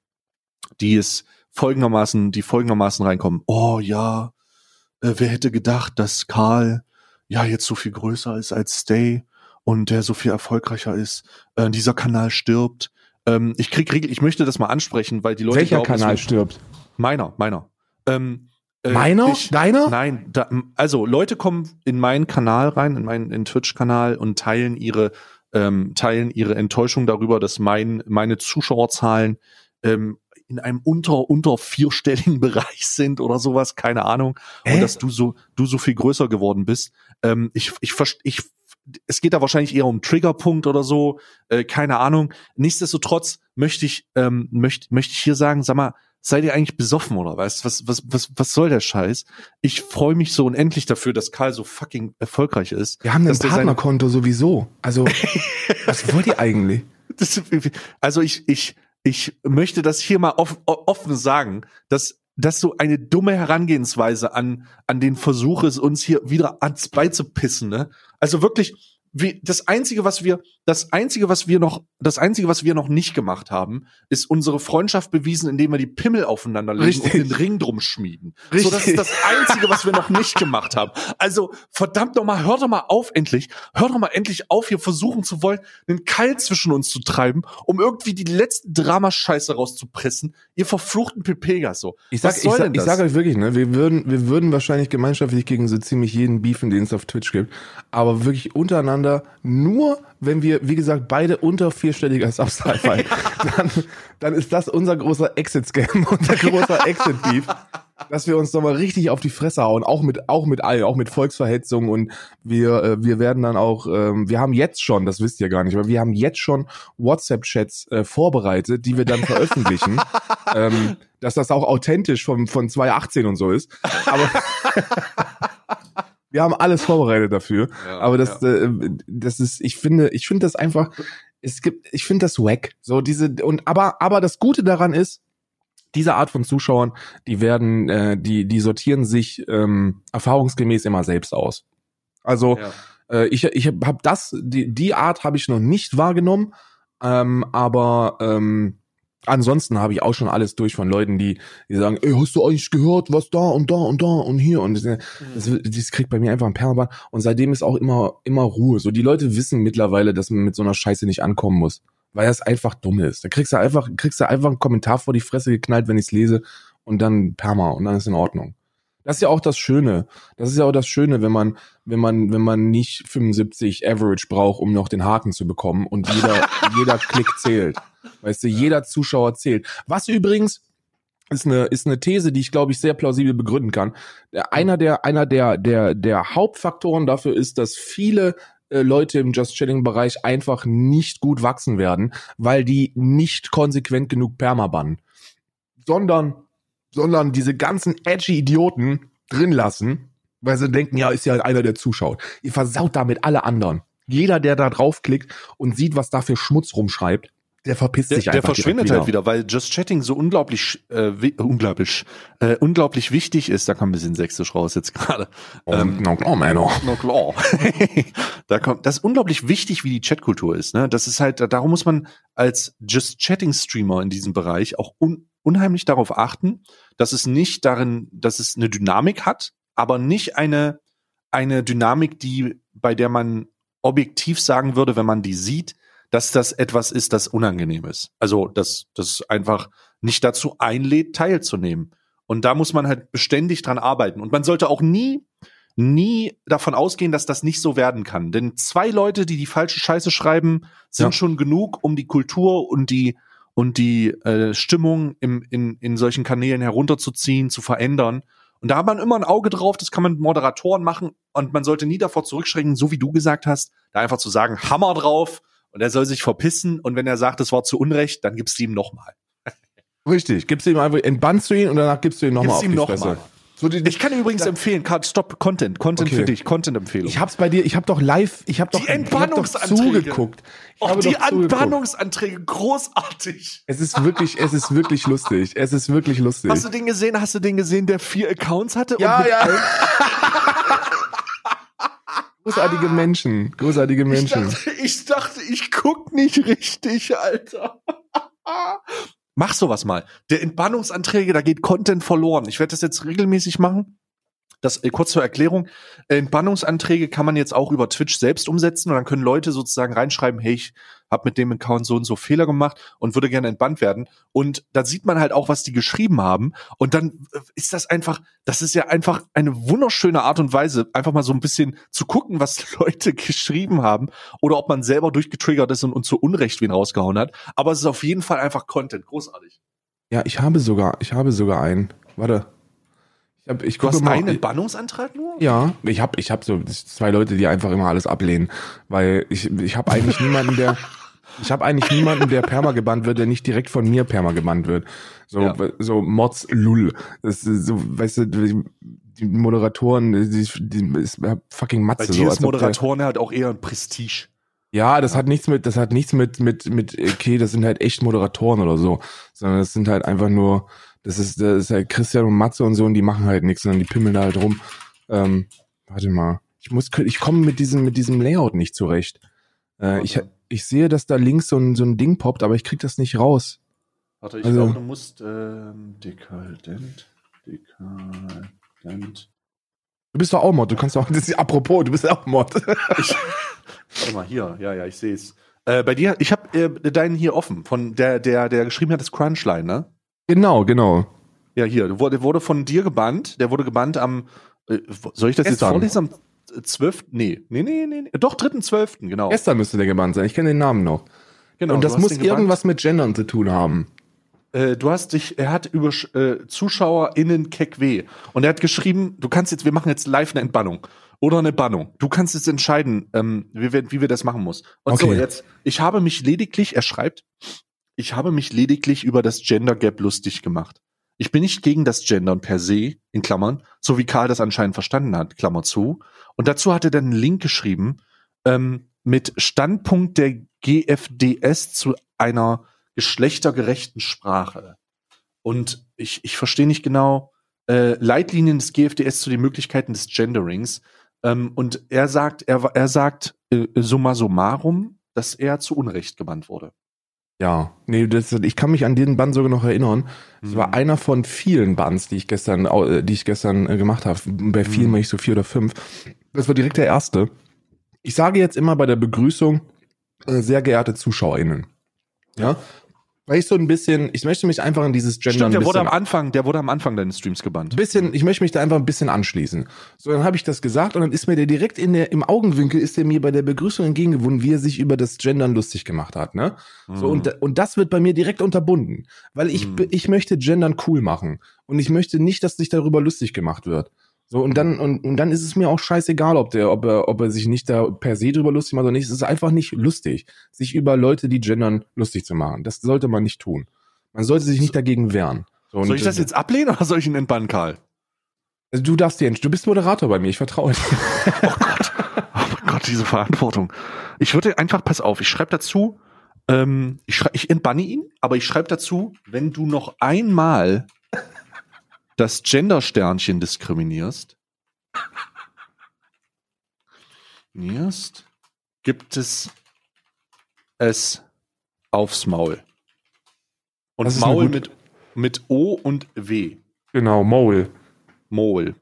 die es folgendermaßen, die folgendermaßen reinkommen. Oh ja, äh, wer hätte gedacht, dass Karl ja jetzt so viel größer ist als Stay und der so viel erfolgreicher ist. Äh, dieser Kanal stirbt. Ähm, ich krieg regel, ich möchte das mal ansprechen, weil die Leute Welcher glauben, Kanal stirbt? Meiner, meiner. Ähm, äh, Meiner? Ich, Deiner? Nein, da, also Leute kommen in meinen Kanal rein, in meinen in Twitch-Kanal und teilen ihre ähm, teilen ihre Enttäuschung darüber, dass mein meine Zuschauerzahlen ähm, in einem unter unter vierstelligen <laughs> Bereich sind oder sowas, keine Ahnung, Hä? und dass du so du so viel größer geworden bist. Ähm, ich ich ich es geht da wahrscheinlich eher um Triggerpunkt oder so, äh, keine Ahnung. Nichtsdestotrotz möchte ich ähm, möchte möchte ich hier sagen, sag mal, seid ihr eigentlich besoffen oder was? Was was was was soll der Scheiß? Ich freue mich so unendlich dafür, dass Karl so fucking erfolgreich ist. Wir haben ein Partnerkonto sowieso. Also, <laughs> was wollt ihr eigentlich? Das, also ich, ich, ich möchte das hier mal off, offen sagen, dass dass so eine dumme Herangehensweise an an den Versuch ist, uns hier wieder ans beizupissen. Ne? Also wirklich, wie, das einzige, was wir, das einzige, was wir noch, das einzige, was wir noch nicht gemacht haben, ist unsere Freundschaft bewiesen, indem wir die Pimmel aufeinander legen Richtig. und den Ring drum schmieden. So, Richtig. das ist das einzige, was wir noch nicht gemacht haben. Also verdammt doch mal, hört doch mal auf endlich, hört doch mal endlich auf, hier versuchen zu wollen, einen Keil zwischen uns zu treiben, um irgendwie die letzten Dramascheiße rauszupressen. Ihr verfluchten Pepegas so. Ich sag, Was ich, soll sag, ich sag euch wirklich, ne, wir würden, wir würden wahrscheinlich gemeinschaftlich gegen so ziemlich jeden beefen, den es auf Twitch gibt. Aber wirklich untereinander, nur wenn wir wir, wie gesagt, beide unter vierstelliger Subscribe fallen, <laughs> dann, dann ist das unser großer Exit-Scam, <laughs> unser großer Exit-Beef, dass wir uns nochmal richtig auf die Fresse hauen, auch mit, auch mit all, auch mit Volksverhetzung. Und wir, äh, wir werden dann auch, ähm, wir haben jetzt schon, das wisst ihr gar nicht, aber wir haben jetzt schon WhatsApp-Chats äh, vorbereitet, die wir dann <laughs> veröffentlichen, ähm, dass das auch authentisch von, von 2018 und so ist, aber wir haben alles vorbereitet dafür. Ja, aber das, äh, das ist, ich finde, ich finde das einfach, es gibt, ich finde das wack. So diese und aber, aber das Gute daran ist, diese Art von Zuschauern, die werden, äh, die, die sortieren sich ähm, erfahrungsgemäß immer selbst aus. Also Ja. äh, ich, ich habe das, die, die Art habe ich noch nicht wahrgenommen, ähm, aber ähm, ansonsten habe ich auch schon alles durch von Leuten, die, die sagen, ey, hast du eigentlich gehört, was da und da und da und hier und das, das, das kriegt bei mir einfach ein Perlband und seitdem ist auch immer immer Ruhe. So die Leute wissen mittlerweile, dass man mit so einer Scheiße nicht ankommen muss, weil das einfach dumm ist. Da kriegst du einfach kriegst du einfach einen Kommentar vor die Fresse geknallt, wenn ich's lese und dann Perma und dann ist in Ordnung. Das ist ja auch das Schöne. Das ist ja auch das Schöne, wenn man, wenn man, wenn man nicht 75 Average braucht, um noch den Haken zu bekommen und jeder, <laughs> jeder Klick zählt. Weißt du, jeder Zuschauer zählt. Was übrigens ist eine, ist eine These, die ich glaube ich sehr plausibel begründen kann. Der, einer der, einer der, der, der Hauptfaktoren dafür ist, dass viele äh, Leute im Just Chilling Bereich einfach nicht gut wachsen werden, weil die nicht konsequent genug Perma bannen. Sondern, sondern diese ganzen edgy Idioten drin lassen, weil sie denken, ja, ist ja einer, der zuschaut. Ihr versaut damit alle anderen. Jeder, der da draufklickt und sieht, was da für Schmutz rumschreibt, der verpisst Der, sich der einfach. verschwindet direkt halt wieder, weil Just Chatting so unglaublich, äh, unglaublich, äh, unglaublich wichtig ist. Da kam ein bisschen sächsisch raus jetzt gerade. Ähm, no, no, man, no. Klar. <laughs> da kommt, das ist unglaublich wichtig, wie die Chatkultur ist. Ne? Das ist halt, darum muss man als Just Chatting Streamer in diesem Bereich auch un, unheimlich darauf achten, dass es nicht darin, dass es eine Dynamik hat, aber nicht eine, eine Dynamik, die, bei der man objektiv sagen würde, wenn man die sieht, dass das etwas ist, das unangenehm ist. Also, dass das einfach nicht dazu einlädt, teilzunehmen. Und da muss man halt beständig dran arbeiten. Und man sollte auch nie, nie davon ausgehen, dass das nicht so werden kann. Denn zwei Leute, die die falsche Scheiße schreiben, sind Ja. schon genug, um die Kultur und die und die äh, Stimmung im, in, in solchen Kanälen herunterzuziehen, zu verändern. Und da hat man immer ein Auge drauf, das kann man mit Moderatoren machen und man sollte nie davor zurückschrecken, so wie du gesagt hast, da einfach zu sagen, Hammer drauf und er soll sich verpissen und wenn er sagt, das war zu Unrecht, dann gibst du ihm nochmal. Richtig, gibst du ihm einfach, entbannst du ihn und danach gibst du ihn nochmal auf die ihm noch Fresse. mal. So die, Ich kann übrigens empfehlen, Cut, Stop, Content, Content Okay. für dich, Content-Empfehlung. ich hab's bei dir, ich hab doch live, ich hab doch, Die ich hab doch Entbannungsanträge. zugeguckt. Ich Oh, die. Anbannungsanträge, großartig. Es ist wirklich, es ist wirklich lustig. Es ist wirklich lustig. Hast du den gesehen? Hast du den gesehen, der vier Accounts hatte? ja, ja. <laughs> Großartige Menschen, großartige Ich Menschen. dachte, ich dachte, ich guck nicht richtig, Alter. <laughs> Mach sowas mal. Der Entbannungsanträge, da geht Content verloren. Ich werde das jetzt regelmäßig machen. Das äh, kurz zur Erklärung. Äh, Entbannungsanträge kann man jetzt auch über Twitch selbst umsetzen und dann können Leute sozusagen reinschreiben, hey, ich habe mit dem Account so und so Fehler gemacht und würde gerne entbannt werden. Und da sieht man halt auch, was die geschrieben haben. Und dann äh, ist das einfach, das ist ja einfach eine wunderschöne Art und Weise, einfach mal so ein bisschen zu gucken, was <laughs> Leute geschrieben haben oder ob man selber durchgetriggert ist und, und zu Unrecht wen rausgehauen hat. Aber es ist auf jeden Fall einfach Content. Großartig. Ja, ich habe sogar, ich habe sogar einen. Warte. Ich hab, ich Du hast mal. einen Entbannungsantrag nur? Ja, ich habe ich hab so zwei Leute, die einfach immer alles ablehnen, weil ich ich habe eigentlich niemanden, der ich habe eigentlich niemanden, der perma gebannt wird, der nicht direkt von mir perma gebannt wird. So Ja. so Mods Lull. Das ist so, weißt du, die Moderatoren, die, die ist fucking Bei Matze dir so. ist ob der- Moderatoren halt auch eher ein Prestige. Ja, das hat nichts mit, das hat nichts mit, mit, mit, okay, das sind halt echt Moderatoren oder so, sondern das sind halt einfach nur, das ist, das ist halt Christian und Matze und so und die machen halt nichts, sondern die pimmeln da halt rum. Ähm, warte mal. Ich muss, ich komme mit diesem, mit diesem Layout nicht zurecht. Äh, ich, ich sehe, dass da links so ein, so ein Ding poppt, aber ich krieg das nicht raus. Warte, ich Also- glaube, du musst ähm, dekadent, dekadent. Du bist doch auch Mod, du kannst doch, <laughs> das ist, apropos, du bist auch Mod. Ich, warte mal, hier, ja, ja, ich sehe es. Äh, bei dir, ich habe äh, deinen hier offen, von der, der, der geschrieben hat, das Crunchline, ne? Genau, genau. Ja, hier, der wurde, wurde von dir gebannt, der wurde gebannt am, äh, soll ich das jetzt vorlesen? Am, 12. Nee, nee, nee, nee, nee. Doch, 3.12. genau. Gestern müsste der gebannt sein. Ich kenne den Namen noch. genau und das muss irgendwas mit Gendern zu tun haben. Äh, du hast dich, er hat über äh, ZuschauerInnen keck weh. Und er hat geschrieben, du kannst jetzt, wir machen jetzt live eine Entbannung. Oder eine Bannung. Du kannst jetzt entscheiden, ähm, wie, wir, wie wir das machen muss. Und so, Okay. jetzt, ich habe mich lediglich, er schreibt, ich habe mich lediglich über das Gender Gap lustig gemacht. Ich bin nicht gegen das Gendern per se, in Klammern, so wie Karl das anscheinend verstanden hat, Klammer zu. Und dazu hat er dann einen Link geschrieben, ähm, mit Standpunkt der GFDS zu einer geschlechtergerechten Sprache. Und ich, ich verstehe nicht genau, äh, Leitlinien des GFDS zu den Möglichkeiten des Genderings. Ähm, und er sagt, er, er sagt äh, summa summarum, dass er zu Unrecht gebannt wurde. Ja, nee, das, ich kann mich an den Bann sogar noch erinnern. Es Mhm. war einer von vielen Bands, die ich gestern, äh, die ich gestern äh, gemacht habe. Bei vielen Mhm. war ich so vier oder fünf. Das war direkt der erste. Ich sage jetzt immer bei der Begrüßung, äh, sehr geehrte ZuschauerInnen. Ja. Weil ich so ein bisschen, ich möchte mich einfach in dieses Gender Stimmt, der wurde am Anfang, der wurde am Anfang deines Streams gebannt. bisschen, ich möchte mich da einfach ein bisschen anschließen. So, dann habe ich das gesagt und dann ist mir der direkt in der, im Augenwinkel ist er mir bei der Begrüßung entgegengewonnen, wie er sich über das Gendern lustig gemacht hat, ne? So, Mhm. und, und das wird bei mir direkt unterbunden. Weil ich, Mhm. ich möchte Gendern cool machen. Und ich möchte nicht, dass sich darüber lustig gemacht wird. So, und dann, und, und dann ist es mir auch scheißegal, ob der, ob er, ob er sich nicht da per se drüber lustig macht oder nicht. Es ist einfach nicht lustig, sich über Leute, die gendern, lustig zu machen. Das sollte man nicht tun. Man sollte sich nicht dagegen wehren. So, soll ich das jetzt ablehnen oder soll ich ihn entbannen, Karl? Also du darfst dir, entsch- du bist Moderator bei mir, ich vertraue dir. <laughs> Oh Gott. Oh mein Gott, diese Verantwortung. Ich würde einfach, pass auf, ich schreibe dazu, ähm, ich, schrei, ich entbanne ihn, aber ich schreibe dazu, wenn du noch einmal das Gender-Sternchen diskriminierst, diskriminierst, gibt es es aufs Maul. Und Maul mit, mit O und W. Genau, Maul. Mole.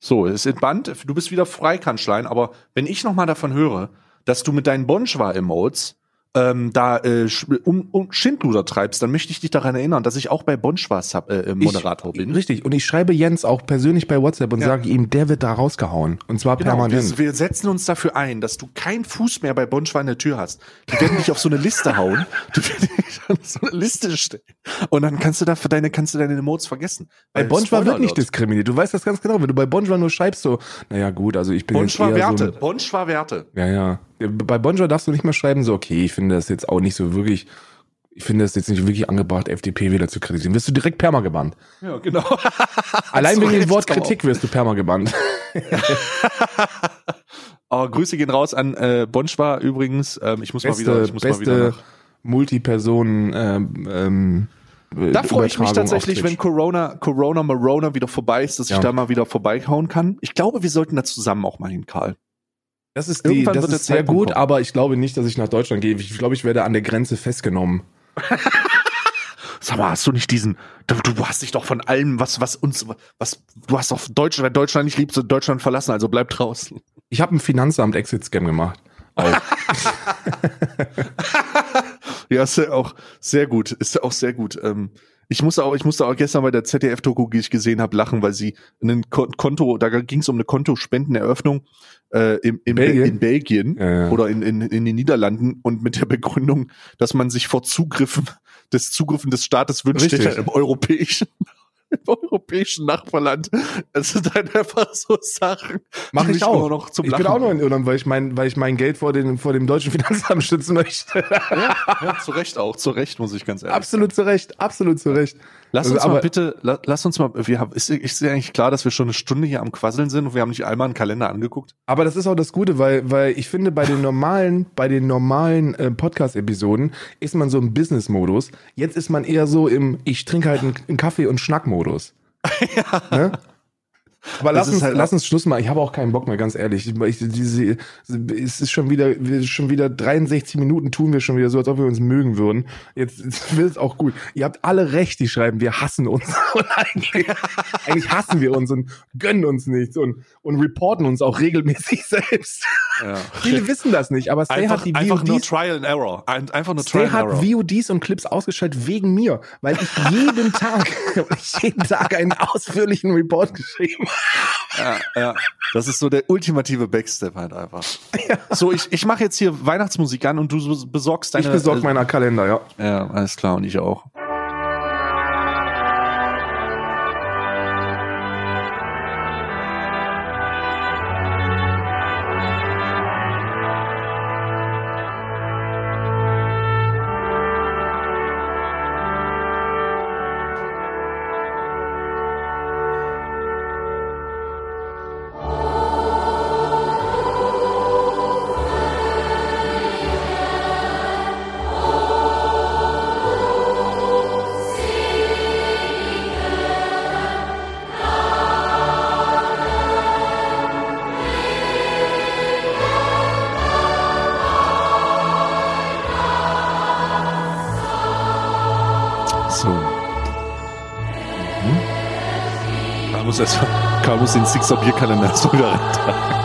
So, es ist entbannt. Du bist wieder frei, Kanschlein. Aber wenn ich noch mal davon höre, dass du mit deinen Bonschwa-Emotes ähm, da äh, um, um Schindluder treibst, dann möchte ich dich daran erinnern, dass ich auch bei Bonschwa Sub, äh, äh, Moderator ich, bin. Richtig. Und ich schreibe Jens auch persönlich bei WhatsApp und Ja. sage ihm, der wird da rausgehauen. Und zwar Genau, permanent. wir, wir setzen uns dafür ein, dass du keinen Fuß mehr bei Bonschwa in der Tür hast. Die werden dich auf so eine Liste hauen. Du werden dich auf so eine Liste stellen. Und dann kannst du da für deine, kannst du deine Emotes vergessen. bei Bonschwa wird nicht diskriminiert. Du weißt das ganz genau. Wenn du bei Bonschwa nur schreibst, so, naja, gut, also ich bin Bonschwa jetzt eher Werte. so. Bonschwa Werte. Ja, ja. Bei Bonschwa darfst du nicht mehr schreiben, so, okay, ich finde das jetzt auch nicht so wirklich, ich finde das jetzt nicht wirklich angebracht, FDP wieder zu kritisieren. Wirst du direkt perma gebannt. Ja, genau. <laughs> Allein <laughs> wegen dem Wort. Kritik wirst du perma gebannt. Oh, <laughs> Grüße gehen raus an äh, Bonschwa übrigens. Ähm, ich muss mal wieder, Beste, ich muss mal wieder beste nach. Multipersonen, ähm, ähm, Da freue ich mich tatsächlich, wenn. Corona, Corona Marona wieder vorbei ist, dass Ja. ich da mal wieder vorbeihauen kann. Ich glaube, wir sollten da zusammen auch mal hin, Karl. Das ist, die, Irgendwann das ist sehr Zeitpunkt gut, kommen. aber ich glaube nicht, dass ich nach Deutschland gehe. Ich glaube, ich werde an der Grenze festgenommen. <laughs> Sag mal, hast du nicht diesen, du, du hast dich doch von allem, was, was uns, was, du hast doch Deutschland, wenn Deutschland nicht liebst, Deutschland verlassen, also bleib draußen. Ich habe ein Finanzamt Exit-Scam gemacht. <laughs> <laughs> Ja, ist ja auch sehr gut, ist ja auch sehr gut. Ähm, ich musste auch, ich musste auch gestern bei der ZDF-Doku, die ich gesehen habe, lachen, weil sie ein Konto, da ging es um eine Kontospendeneröffnung äh, im, im, Belgien? in Belgien Ja, ja. oder in, in, in den Niederlanden und mit der Begründung, dass man sich vor Zugriffen des Zugriffen des Staates wünscht, der im europäischen im europäischen Nachbarland. Es sind halt einfach so Sachen, Mach ich auch. noch zum ich Lachen bin auch noch in. Irland, weil ich mein, weil ich mein Geld vor, den, vor dem deutschen Finanzamt schützen möchte. ja, zu Recht auch, zu Recht, muss ich ganz ehrlich absolut zu Recht, absolut zu Recht. Lass Also, uns mal aber- bitte, la, lass uns mal, wir haben, ist, ist eigentlich klar, dass wir schon eine Stunde hier am Quasseln sind und wir haben nicht einmal einen Kalender angeguckt? Aber das ist auch das Gute, weil, weil ich finde, bei den normalen, bei den normalen äh, Podcast-Episoden ist man so im Business-Modus. Jetzt ist man eher so im Ich trinke halt einen, einen Kaffee und Schnack-Modus. <laughs> Ne? Aber lass uns, halt lass uns Schluss mal. Ich habe auch keinen Bock mehr, ganz ehrlich. Ich, ich, diese, es ist schon wieder, wir schon wieder 63 Minuten tun wir schon wieder so, als ob wir uns mögen würden. Jetzt, jetzt wird es auch gut. Ihr habt alle recht, die schreiben, wir hassen uns. <laughs> Und eigentlich, eigentlich hassen wir uns und gönnen uns nichts und, und reporten uns auch regelmäßig <laughs> selbst. Ja. Viele wissen das nicht, aber Stay Einfach, hat die einfach nur VODs, Trial and Error. Ein- Einfach nur Trial Stay and hat Error. VODs und Clips ausgeschaltet wegen mir, weil ich jeden Tag, <laughs> jeden Tag einen ausführlichen Report geschrieben habe. Ja, ja. Das ist so der ultimative Backstep halt einfach. So, ich, ich mache jetzt hier Weihnachtsmusik an und du besorgst deine. Ich besorge meiner Kalender, ja. Ja, alles klar, und ich auch. Karl muss den Sixer Bierkalender <laughs> mal wieder reintragen.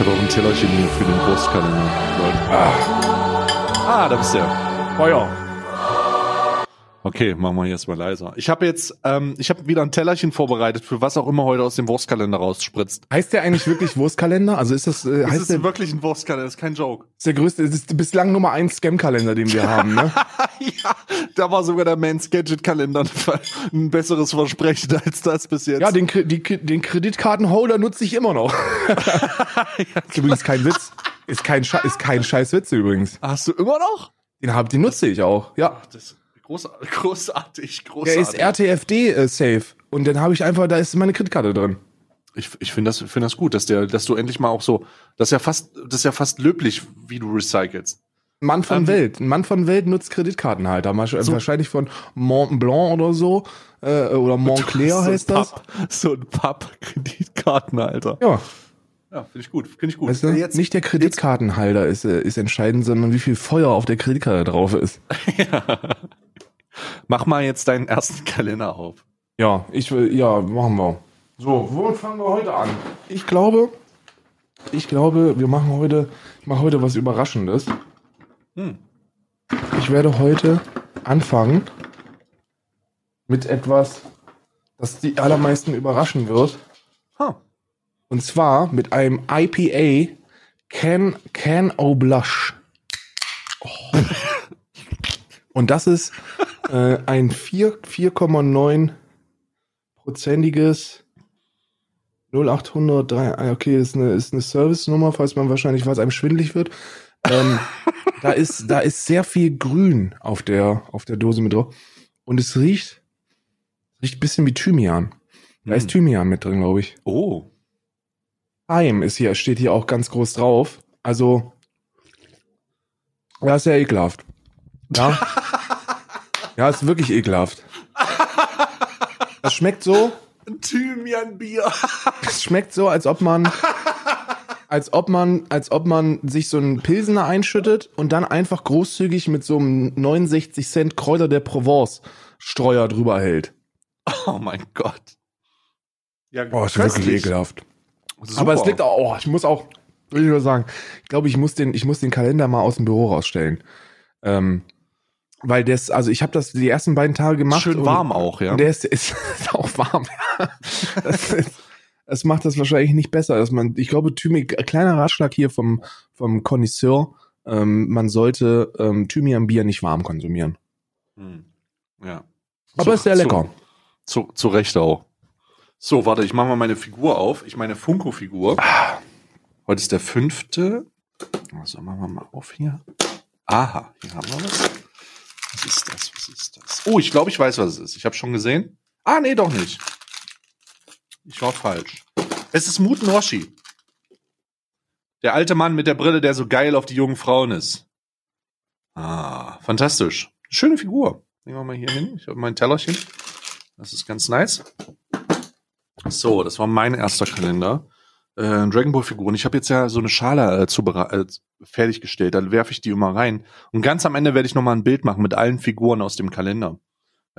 Ich habe auch ein Tellerchen hier für den Brustkalender. Ah, da bist du. Feuer. Okay, machen wir jetzt mal leiser. Ich habe jetzt, ähm, ich habe wieder ein Tellerchen vorbereitet für was auch immer heute aus dem Wurstkalender rausspritzt. Heißt der eigentlich wirklich Wurstkalender? Also ist das, äh, Das heißt ist der, wirklich ein Wurstkalender, das ist kein Joke. ist der größte, das ist bislang Nummer eins Scam-Kalender, den wir haben, ne? <laughs> ja, da war sogar der Mans Gadget Kalender ein besseres Versprechen als das bis jetzt. Ja, den, die, den Kreditkartenholder nutze ich immer noch. <laughs> ist übrigens kein Witz. Ist kein, Sche ist kein scheiß Witz übrigens. Hast du immer noch? Den, hab, den nutze ich auch, ja. Das <laughs> ist großartig, großartig, Der ist RTFD äh, safe. Und dann habe ich einfach, da ist meine Kreditkarte drin. Ich, ich finde das, finde das gut, dass der, dass du endlich mal auch so, das ist ja fast, das ist ja fast löblich, wie du recycelst. Mann von Ähm, Welt. Ein Mann von Welt nutzt Kreditkartenhalter. Wasch- Wahrscheinlich von Mont Blanc oder so. Äh, oder <laughs> Montclair So heißt das. Papp, so ein Papp-Kreditkartenhalter. Ja, Ja, finde ich gut, finde ich gut. weißt du, Jetzt, nicht der Kreditkartenhalter ist, äh, ist entscheidend, sondern wie viel Feuer auf der Kreditkarte drauf ist. <laughs> mach mal jetzt deinen ersten <laughs> Kalender auf. Ja, ich will, ja, machen wir. So, womit fangen wir heute an? Ich glaube, ich glaube, wir machen heute, ich mache heute was Überraschendes. Hm. Ich werde heute anfangen mit etwas, das die allermeisten überraschen wird. Huh. Und zwar mit einem IPA Can, Can O Blush. Oh. <laughs> Und das ist äh, ein 4 4,9 prozentiges 0803. ah, Okay, ist eine, ist eine Service-Nummer, falls man wahrscheinlich, falls einem schwindlig wird. Ähm, da ist, da ist sehr viel Grün auf der, auf der Dose mit drauf. Und es riecht, riecht ein bisschen wie Thymian. Da ist Thymian mit drin, glaube ich. Oh. Heim ist hier, steht hier auch ganz groß drauf. Also, ja, ist ja ekelhaft. Ja. <laughs> ja, ist wirklich ekelhaft. Das schmeckt so, Ein Thymian-Bier. <laughs> es schmeckt so, als ob man, als ob man, als ob man sich so einen Pilsener einschüttet und dann einfach großzügig mit so einem 69 Cent Kräuter der Provence Streuer drüber hält. Oh mein Gott. Ja, Oh, ist wirklich ekelhaft. Super. Aber es liegt auch, oh, ich muss auch, will ich nur sagen, ich glaube, ich muss den, ich muss den Kalender mal aus dem Büro rausstellen. Ähm, weil das, also ich habe das die ersten beiden Tage gemacht. Schön und- warm auch, ja. Und der ist, ist, <laughs> ist auch warm. das, ist, das macht das wahrscheinlich nicht besser. Dass man, ich glaube, Thymi, kleiner Ratschlag hier vom, vom Connoisseur, ähm, man sollte ähm, Thymian-Bier nicht warm konsumieren. Hm. Ja. Aber Zu- ist sehr zu- lecker. Zu, zu Recht auch. So, warte, ich mache mal meine Figur auf. Ich meine Funko-Figur. Heute ist der fünfte. Also machen wir mal auf hier. Aha, hier haben wir was. Was ist das? Was ist das? Oh, ich glaube, ich weiß, was es ist. Ich habe schon gesehen. Ah, nee, doch nicht. Ich war falsch. Es ist Muten Roshi. Der alte Mann mit der Brille, der so geil auf die jungen Frauen ist. Ah, fantastisch. Schöne Figur. Nehmen wir mal hier hin. Ich habe mein Tellerchen. Das ist ganz nice. So, das war mein erster Kalender. Äh, Dragon Ball Figuren. Ich habe jetzt ja so eine Schale äh, äh, fertiggestellt. Da werfe ich die immer rein. Und ganz am Ende werde ich noch mal ein Bild machen mit allen Figuren aus dem Kalender,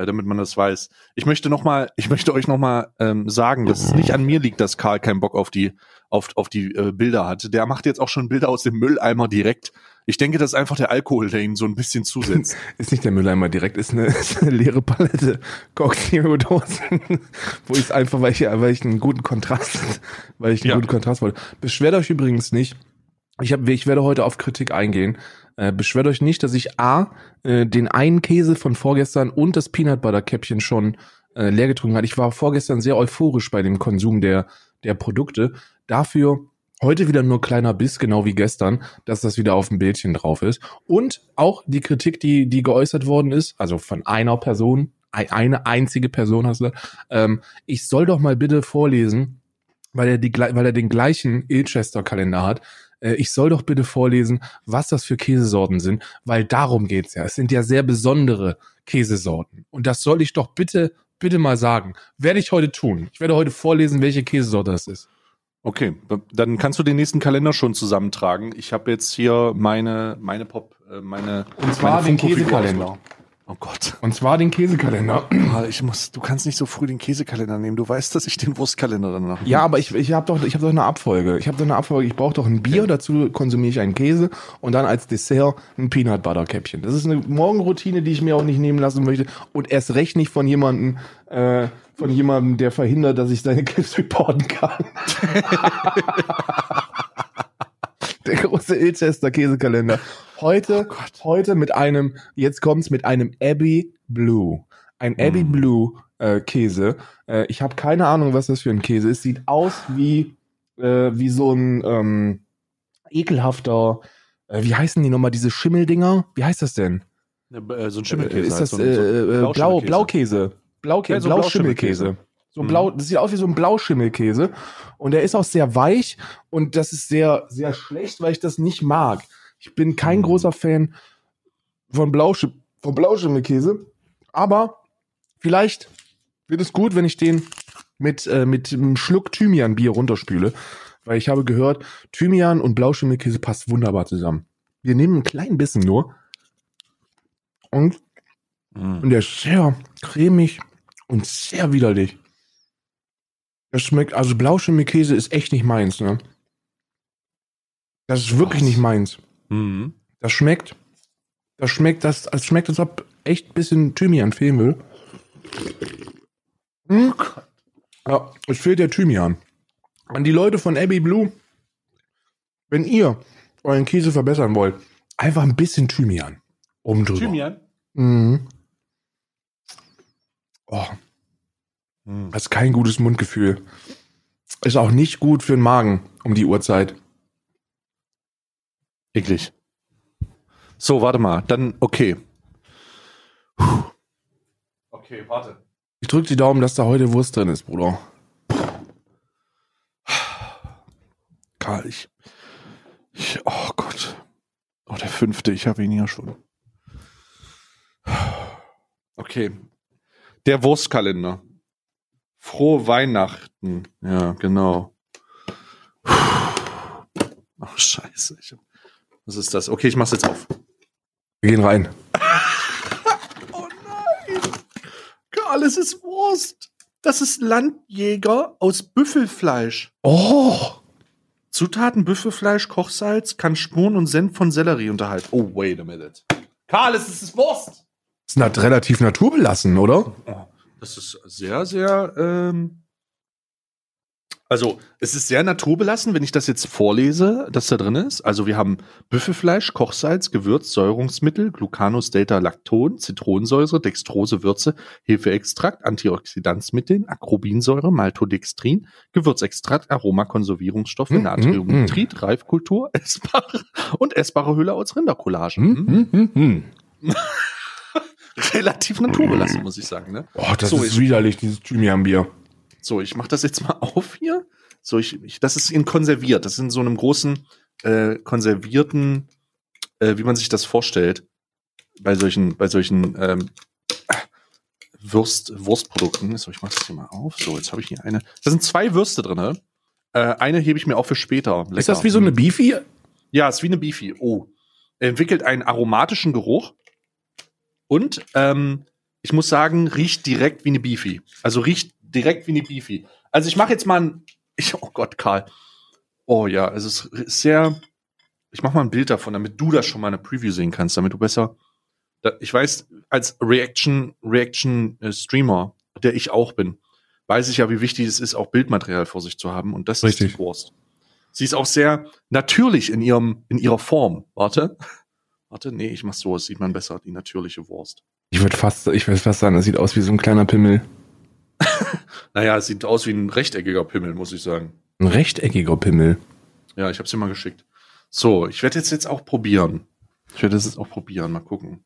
äh, damit man das weiß. Ich möchte noch mal, ich möchte euch noch mal ähm, sagen, dass es nicht an mir liegt, dass Karl keinen Bock auf die auf, auf die äh, Bilder hatte. Der macht jetzt auch schon Bilder aus dem Mülleimer direkt. Ich denke, das ist einfach der Alkohol, der ihn so ein bisschen zusetzt. <laughs> Ist nicht der Mülleimer direkt, ist eine, <laughs> ist eine leere Palette Coke Zero Dosen, <laughs> wo ich einfach, weil ich, weil ich einen guten Kontrast, weil ich einen Ja. guten Kontrast wollte. Beschwert euch übrigens nicht. Ich, hab, ich werde heute auf Kritik eingehen. Äh, beschwert euch nicht, dass ich A, äh, den einen Käse von vorgestern und das Peanut Butter Käppchen schon äh, leer getrunken hat. Ich war vorgestern sehr euphorisch bei dem Konsum der, der Produkte. Dafür heute wieder nur kleiner Biss, genau wie gestern, dass das wieder auf dem Bildchen drauf ist. Und auch die Kritik, die, die geäußert worden ist, also von einer Person, ei- eine einzige Person hast du ähm, ich soll doch mal bitte vorlesen, weil er, die, weil er den gleichen Ilchester-Kalender hat, äh, ich soll doch bitte vorlesen, was das für Käsesorten sind, weil darum geht's ja. Es sind ja sehr besondere Käsesorten. Und das soll ich doch bitte, bitte mal sagen. Werde ich heute tun. Ich werde heute vorlesen, welche Käsesorte das ist. Okay, dann kannst du den nächsten Kalender schon zusammentragen. Ich habe jetzt hier meine meine Pop äh, meine Und zwar meine den Käsekalender. Oh Gott. Und zwar den Käsekalender. Ich muss, du kannst nicht so früh den Käsekalender nehmen. Du weißt, dass ich den Wurstkalender danach. Ja, aber ich, ich habe doch, ich hab doch eine Abfolge. Ich habe doch eine Abfolge. Ich brauche doch ein Bier, dazu konsumiere ich einen Käse und dann als Dessert ein Peanut Butter Käppchen. Das ist eine Morgenroutine, die ich mir auch nicht nehmen lassen möchte und erst recht nicht von jemandem, äh, von jemandem, der verhindert, dass ich seine Clips reporten kann. <laughs> der große Ilchester Käsekalender. Heute, heute mit einem, jetzt kommt's mit einem Abbey Blue. Ein Abbey Blue äh, Käse. Äh, ich habe keine Ahnung, was das für ein Käse ist. Sieht aus wie, äh, wie so ein ähm, ekelhafter, äh, wie heißen die nochmal, diese Schimmeldinger? Wie heißt das denn? Äh, so ein Äh, Schimmelkäse. ist halt, das so ein- äh, so ein äh, Blau. Blaukäse? Blaukäse, Blauschimmelkäse. So Mhm. blau, das sieht aus wie so ein Blauschimmelkäse. Und der ist auch sehr weich und das ist sehr, sehr schlecht, weil ich das nicht mag. Ich bin kein Mhm. großer Fan von, Blauschi von Blauschimmelkäse. Aber vielleicht wird es gut, wenn ich den mit, äh, mit einem Schluck Thymian-Bier runterspüle. Weil ich habe gehört, Thymian und Blauschimmelkäse passt wunderbar zusammen. Wir nehmen einen kleinen Bissen nur. Und, Mhm. und der ist sehr cremig und sehr widerlich. Das schmeckt, also Blauschimmelkäse ist echt nicht meins, ne? Das ist wirklich Was? nicht meins. Mhm. Das schmeckt, das schmeckt, das, das schmeckt, als ob echt ein bisschen Thymian fehlen will. Hm? Ja, es fehlt der Thymian. An die Leute von Abbey Blue, wenn ihr euren Käse verbessern wollt, einfach ein bisschen Thymian. Oben drüber. Thymian? Mhm. Oh, Das ist kein gutes Mundgefühl. Ist auch nicht gut für den Magen um die Uhrzeit. Eklig. So, warte mal. Dann, okay. Puh. Okay, warte. Ich drück die Daumen, dass da heute Wurst drin ist, Bruder. Karl, ich, ich. Oh Gott. Oh, der fünfte. Ich habe ihn ja schon. Okay. Der Wurstkalender. Frohe Weihnachten. Ja, genau. Oh, scheiße. Ich hab, was ist das? Okay, ich mach's jetzt auf. Wir gehen rein. <laughs> Oh nein! Karl, es ist Wurst. Das ist Landjäger aus Büffelfleisch. Oh! Zutaten Büffelfleisch, Kochsalz, kann Spuren und Senf von Sellerie unterhalten. Oh, wait a minute. Karl, es ist Wurst. Ist nat relativ naturbelassen, oder? Das ist sehr, sehr. Ähm also, es ist sehr naturbelassen, wenn ich das jetzt vorlese, dass da drin ist. Also, wir haben Büffelfleisch, Kochsalz, Gewürz, Säurungsmittel, Glucanus Delta Lacton, Zitronensäure, Dextrose, Würze, Hefeextrakt, Antioxidanzmittel, Acrobinsäure, Maltodextrin, Gewürzextrakt, Aromakonservierungsstoffe, Mm, Natriumnitrit, Reifkultur, <laughs> essbare und essbare Hülle aus Rindercollagen. Hm, hm, hm, hm. <laughs> <laughs> Relativ naturbelassen, muss ich sagen. Ne? Oh, das So, ist ich- widerlich, dieses Thymian-Bier. So, ich mache das jetzt mal <laughs> auf hier. So, ich, ich das ist in konserviert. Das ist in so einem großen äh, konservierten, äh, wie man sich das vorstellt, bei solchen, bei solchen ähm, Wurst, Wurstprodukten. So, ich mache das hier mal auf. So, jetzt habe ich hier eine. Da sind zwei Würste drin. Äh, eine hebe ich mir auch für später. Ist das wie so eine Beefy? Ja, ist wie eine Beefy. Oh. Entwickelt einen aromatischen Geruch. Und ähm, ich muss sagen, riecht direkt wie eine Beefy. Also riecht direkt wie eine Beefy. Also ich mache jetzt mal ein. <laughs> Ich, oh Gott, Karl. Oh ja, es ist sehr. Ich mache mal ein Bild davon, damit du das schon mal in der Preview sehen kannst, damit du besser. Da, ich weiß, als Reaction, Reaction äh, Streamer, der ich auch bin, weiß ich ja, wie wichtig es ist, auch Bildmaterial vor sich zu haben. Und das Richtig. ist die Wurst. Sie ist auch sehr natürlich in ihrem, in ihrer Form. Warte. Warte, nee, ich mach's so, das sieht man besser, die natürliche Wurst. Ich würde fast, ich würde fast sagen, das sieht aus wie so ein kleiner Pimmel. <laughs> Naja, es sieht aus wie ein rechteckiger Pimmel, muss ich sagen. Ein rechteckiger Pimmel. Ja, ich habe sie mal geschickt. So, ich werde jetzt jetzt auch probieren. Ich werde das jetzt auch probieren, mal gucken.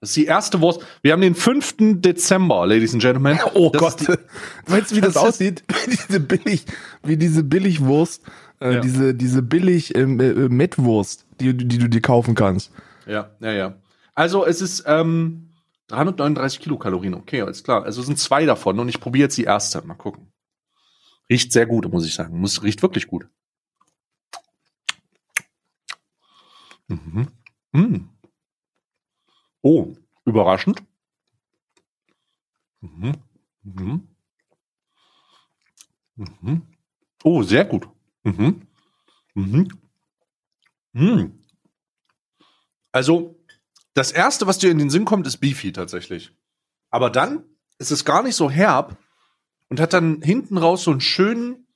Das ist die erste Wurst. Wir haben den 5. Dezember, Ladies and Gentlemen. Oh Das Gott. die- <laughs> weißt du, wie das, Das aussieht? <laughs> Wie diese billig, wie diese Billigwurst, äh, Ja. diese, diese billig ähm, äh, äh, Mettwurst, die, die du dir kaufen kannst. Ja, ja, ja. Also es ist ähm, 339 Kilokalorien, okay, alles klar. Also es sind zwei davon und ich probiere jetzt die erste. Mal gucken. Riecht sehr gut, muss ich sagen. Muss, riecht wirklich gut. Mhm. Mm. Oh, überraschend. Mhm. Mhm. Mhm. Oh, sehr gut. Mhm. Mhm. Mhm. Also, das erste, was dir in den Sinn kommt, ist Beefy tatsächlich. Aber dann ist es gar nicht so herb und hat dann hinten raus so einen schönen.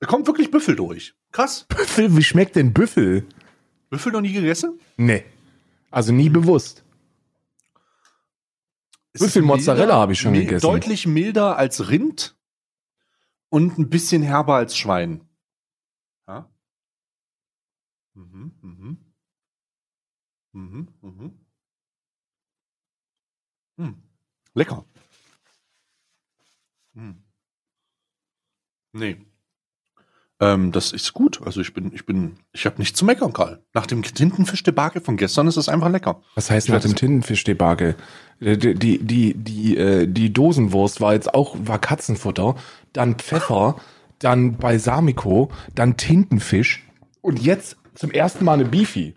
Da kommt wirklich Büffel durch. Krass. Büffel, wie schmeckt denn Büffel? Büffel noch nie gegessen? Nee. Also nie bewusst. Büffel Mozzarella habe ich schon gegessen. Deutlich milder als Rind und ein bisschen herber als Schwein. Ja? Mhm, mhm. Mhm, mhm. Hm. Lecker. Hm. Nee. Ähm, das ist gut. Also ich bin, ich bin, ich habe nichts zu meckern, Karl. Nach dem Tintenfisch-Debakel von gestern ist es einfach lecker. Was heißt nach dem Tintenfischdebakel? Die, die, die, die, die, äh, die Dosenwurst war jetzt auch, war Katzenfutter, dann Pfeffer, dann Balsamico, dann Tintenfisch und jetzt zum ersten Mal eine Beefy.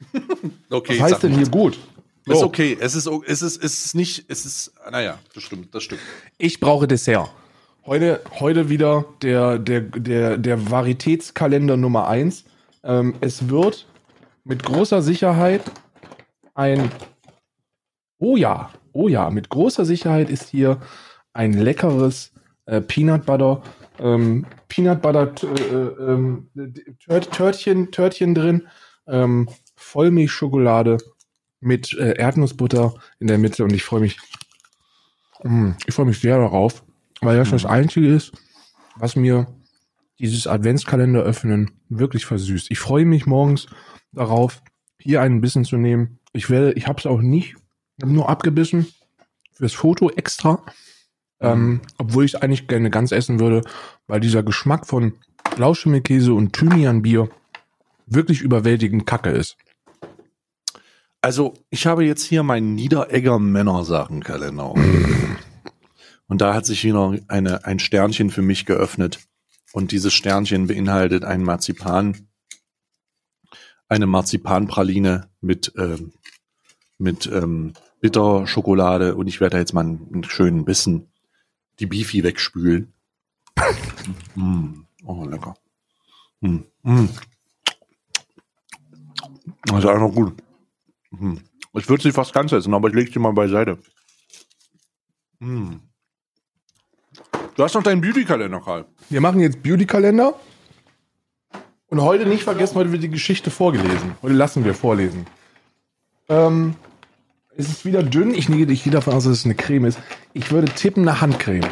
<laughs> Okay, Was heißt denn hier gut? Ist So. okay. Es ist, es ist, es ist nicht, es ist, naja, das stimmt, das stimmt. Ich brauche Dessert. Heute, heute wieder der, der, der, der Varietätskalender Nummer eins. Ähm, es wird mit großer Sicherheit ein, oh ja, oh ja, mit großer Sicherheit ist hier ein leckeres äh, Peanut Butter, ähm, Peanut Butter t- äh, ähm, Tört, Törtchen, Törtchen drin, ähm, Vollmilchschokolade mit äh, Erdnussbutter in der Mitte und ich freue mich, Mm, ich freue mich sehr darauf, weil das das Einzige ist, was mir dieses Adventskalender öffnen wirklich versüßt. Ich freue mich morgens darauf, hier ein Bissen zu nehmen. Ich werde, ich habe es auch nicht, ich habe nur abgebissen fürs Foto extra, ähm, obwohl ich es eigentlich gerne ganz essen würde, weil dieser Geschmack von Blauschimmelkäse und Thymianbier wirklich überwältigend kacke ist. Also, ich habe jetzt hier meinen Niederegger Männersachenkalender. Und da hat sich wieder eine, ein Sternchen für mich geöffnet. Und dieses Sternchen beinhaltet ein Marzipan, eine Marzipanpraline mit, ähm, mit ähm, Bitterschokolade. Und ich werde da jetzt mal einen, schönen Bissen die Beefy wegspülen. mm. Oh, lecker. Mm. Mm. Das ist einfach gut. Hm. Ich würde sie fast ganz essen, aber ich lege sie mal beiseite. Hm. Du hast noch deinen Beauty-Kalender, Karl. Wir machen jetzt Beauty-Kalender. Und heute nicht vergessen, heute wird die Geschichte vorgelesen. Heute lassen wir vorlesen. Ähm, es ist wieder dünn. Ich, gehe- ich gehe davon aus, dass es eine Creme ist. Ich würde tippen eine Handcreme.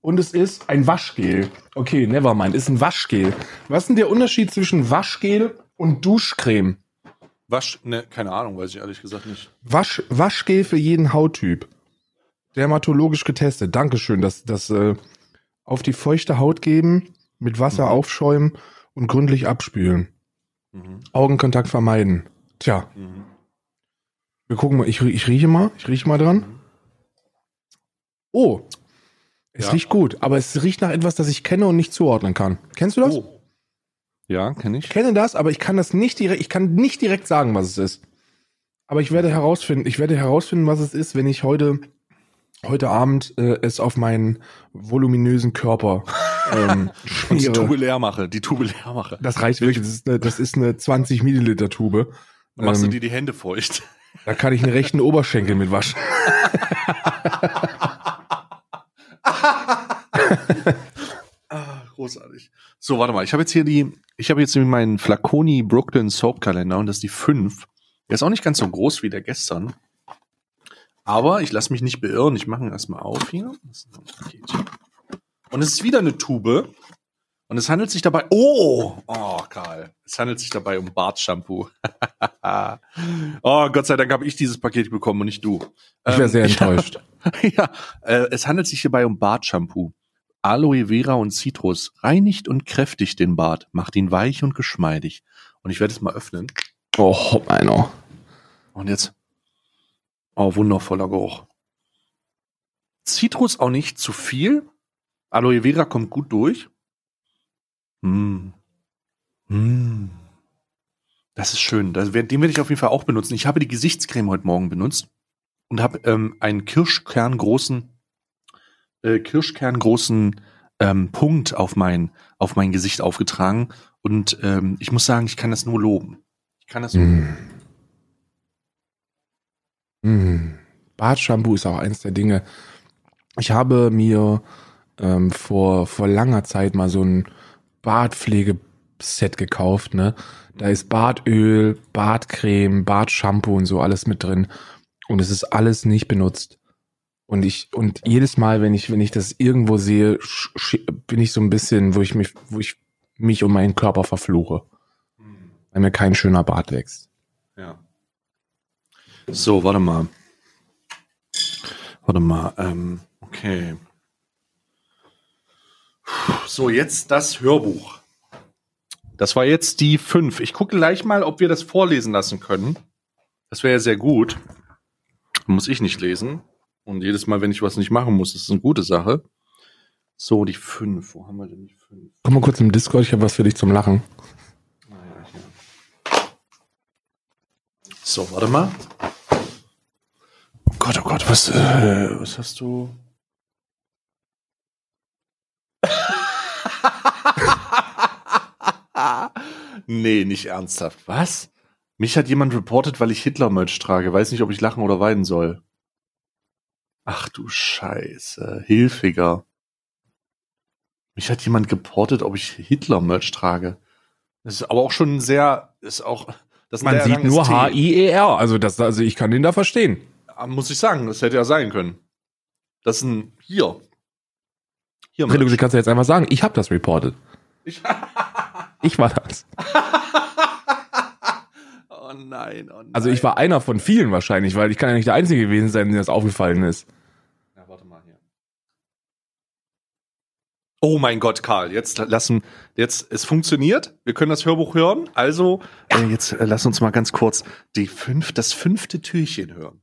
Und es ist ein Waschgel. Okay, nevermind. Ist ein Waschgel. Was ist denn der Unterschied zwischen Waschgel und Duschcreme? Wasch, ne, keine Ahnung, weiß ich ehrlich gesagt nicht. Wasch, Waschgel für jeden Hauttyp. Dermatologisch getestet. Dankeschön. Das, das äh, auf die feuchte Haut geben, mit Wasser Mhm. aufschäumen und gründlich abspülen. Mhm. Augenkontakt vermeiden. Tja, Mhm. wir gucken mal. Ich, ich rieche mal. Ich rieche mal dran. Oh, Es Ja. riecht gut, aber es riecht nach etwas, das ich kenne und nicht zuordnen kann. Kennst du das? Oh. Ja, kenne ich. Ich kenne das, aber ich kann das nicht direkt, ich kann nicht direkt sagen, was es ist. Aber ich werde herausfinden, ich werde herausfinden, was es ist, wenn ich heute, heute Abend äh, es auf meinen voluminösen Körper ähm, <laughs> Und die. Tube leer mache. Die Tube leer mache. Das reicht wirklich, das ist eine, das ist eine 20 Milliliter Tube. Dann machst Ähm, du dir die Hände feucht. <laughs> Da kann ich einen rechten Oberschenkel mit waschen. <laughs> Großartig. So, warte mal. Ich habe jetzt hier die, ich habe jetzt meinen Flaconi Brooklyn Soap Kalender und das ist die 5. Der ist auch nicht ganz so groß wie der gestern. Aber ich lasse mich nicht beirren. Ich mache ihn erstmal auf hier. Und es ist wieder eine Tube. Und es handelt sich dabei, oh, oh, Karl. Es handelt sich dabei um Bartshampoo. <laughs> oh, Gott sei Dank habe ich dieses Paket bekommen und nicht du. Ich wäre Ähm, sehr <laughs> enttäuscht. Ja, äh, es handelt sich hierbei um Bartshampoo. Aloe Vera und Zitrus reinigt und kräftigt den Bart, macht ihn weich und geschmeidig. Und ich werde es mal öffnen. Oh, hopp, einer. Und jetzt. Oh, wundervoller Geruch. Zitrus auch nicht zu viel. Aloe Vera kommt gut durch. Mm. Mm. Das ist schön. Das, den werde ich auf jeden Fall auch benutzen. Ich habe die Gesichtscreme heute Morgen benutzt und habe ähm, einen Kirschkerngroßen, äh, Kirschkerngroßen ähm, Punkt auf mein, auf mein Gesicht aufgetragen. Und ähm, ich muss sagen, ich kann das nur loben. Ich kann das nur Mm. Mm. Bartshampoo ist auch eins der Dinge. Ich habe mir ähm, vor, vor langer Zeit mal so ein Bartpflegeset gekauft, ne? Da ist Bartöl, Bartcreme, Bartshampoo und so alles mit drin. Und es ist alles nicht benutzt. Und ich, und jedes Mal, wenn ich, wenn ich das irgendwo sehe, bin ich so ein bisschen, wo ich mich, wo ich mich und meinen Körper verfluche. Weil mir kein schöner Bart wächst. Ja. So, warte mal. Warte mal, ähm, okay. So, jetzt das Hörbuch. Das war jetzt die 5. Ich gucke gleich mal, ob wir das vorlesen lassen können. Das wäre ja sehr gut. Muss ich nicht lesen. Und jedes Mal, wenn ich was nicht machen muss, ist es eine gute Sache. So, die 5. Wo haben wir denn die 5? Komm mal kurz im Discord, ich habe was für dich zum Lachen. Ah, ja. So, warte mal. Oh Gott, oh Gott, was, äh, was hast du? <laughs> nee, nicht ernsthaft. Was? Mich hat jemand reportet, weil ich Hitler-Merch trage. Weiß nicht, ob ich lachen oder weinen soll. Ach du Scheiße. Hilfiger. Mich hat jemand geportet, ob ich Hitler-Merch trage. Das ist aber auch schon sehr, ist auch, das Man sieht nur. H-I-E-R, also das, also ich kann den da verstehen. Ah, Muss ich sagen, das hätte ja sein können. Das ist ein, hier. Hier, Merch. du kannst ja jetzt einfach sagen, ich habe das reported. Ich, <laughs> Ich war das. <laughs> oh nein, oh nein. Also ich war einer von vielen wahrscheinlich, weil ich kann ja nicht der Einzige gewesen sein, dem das aufgefallen ist. Ja, warte mal hier. Oh mein Gott, Karl, jetzt lassen, jetzt, es funktioniert. Wir können das Hörbuch hören. Also, äh, jetzt äh, lass uns mal ganz kurz die fünf, das fünfte Türchen hören.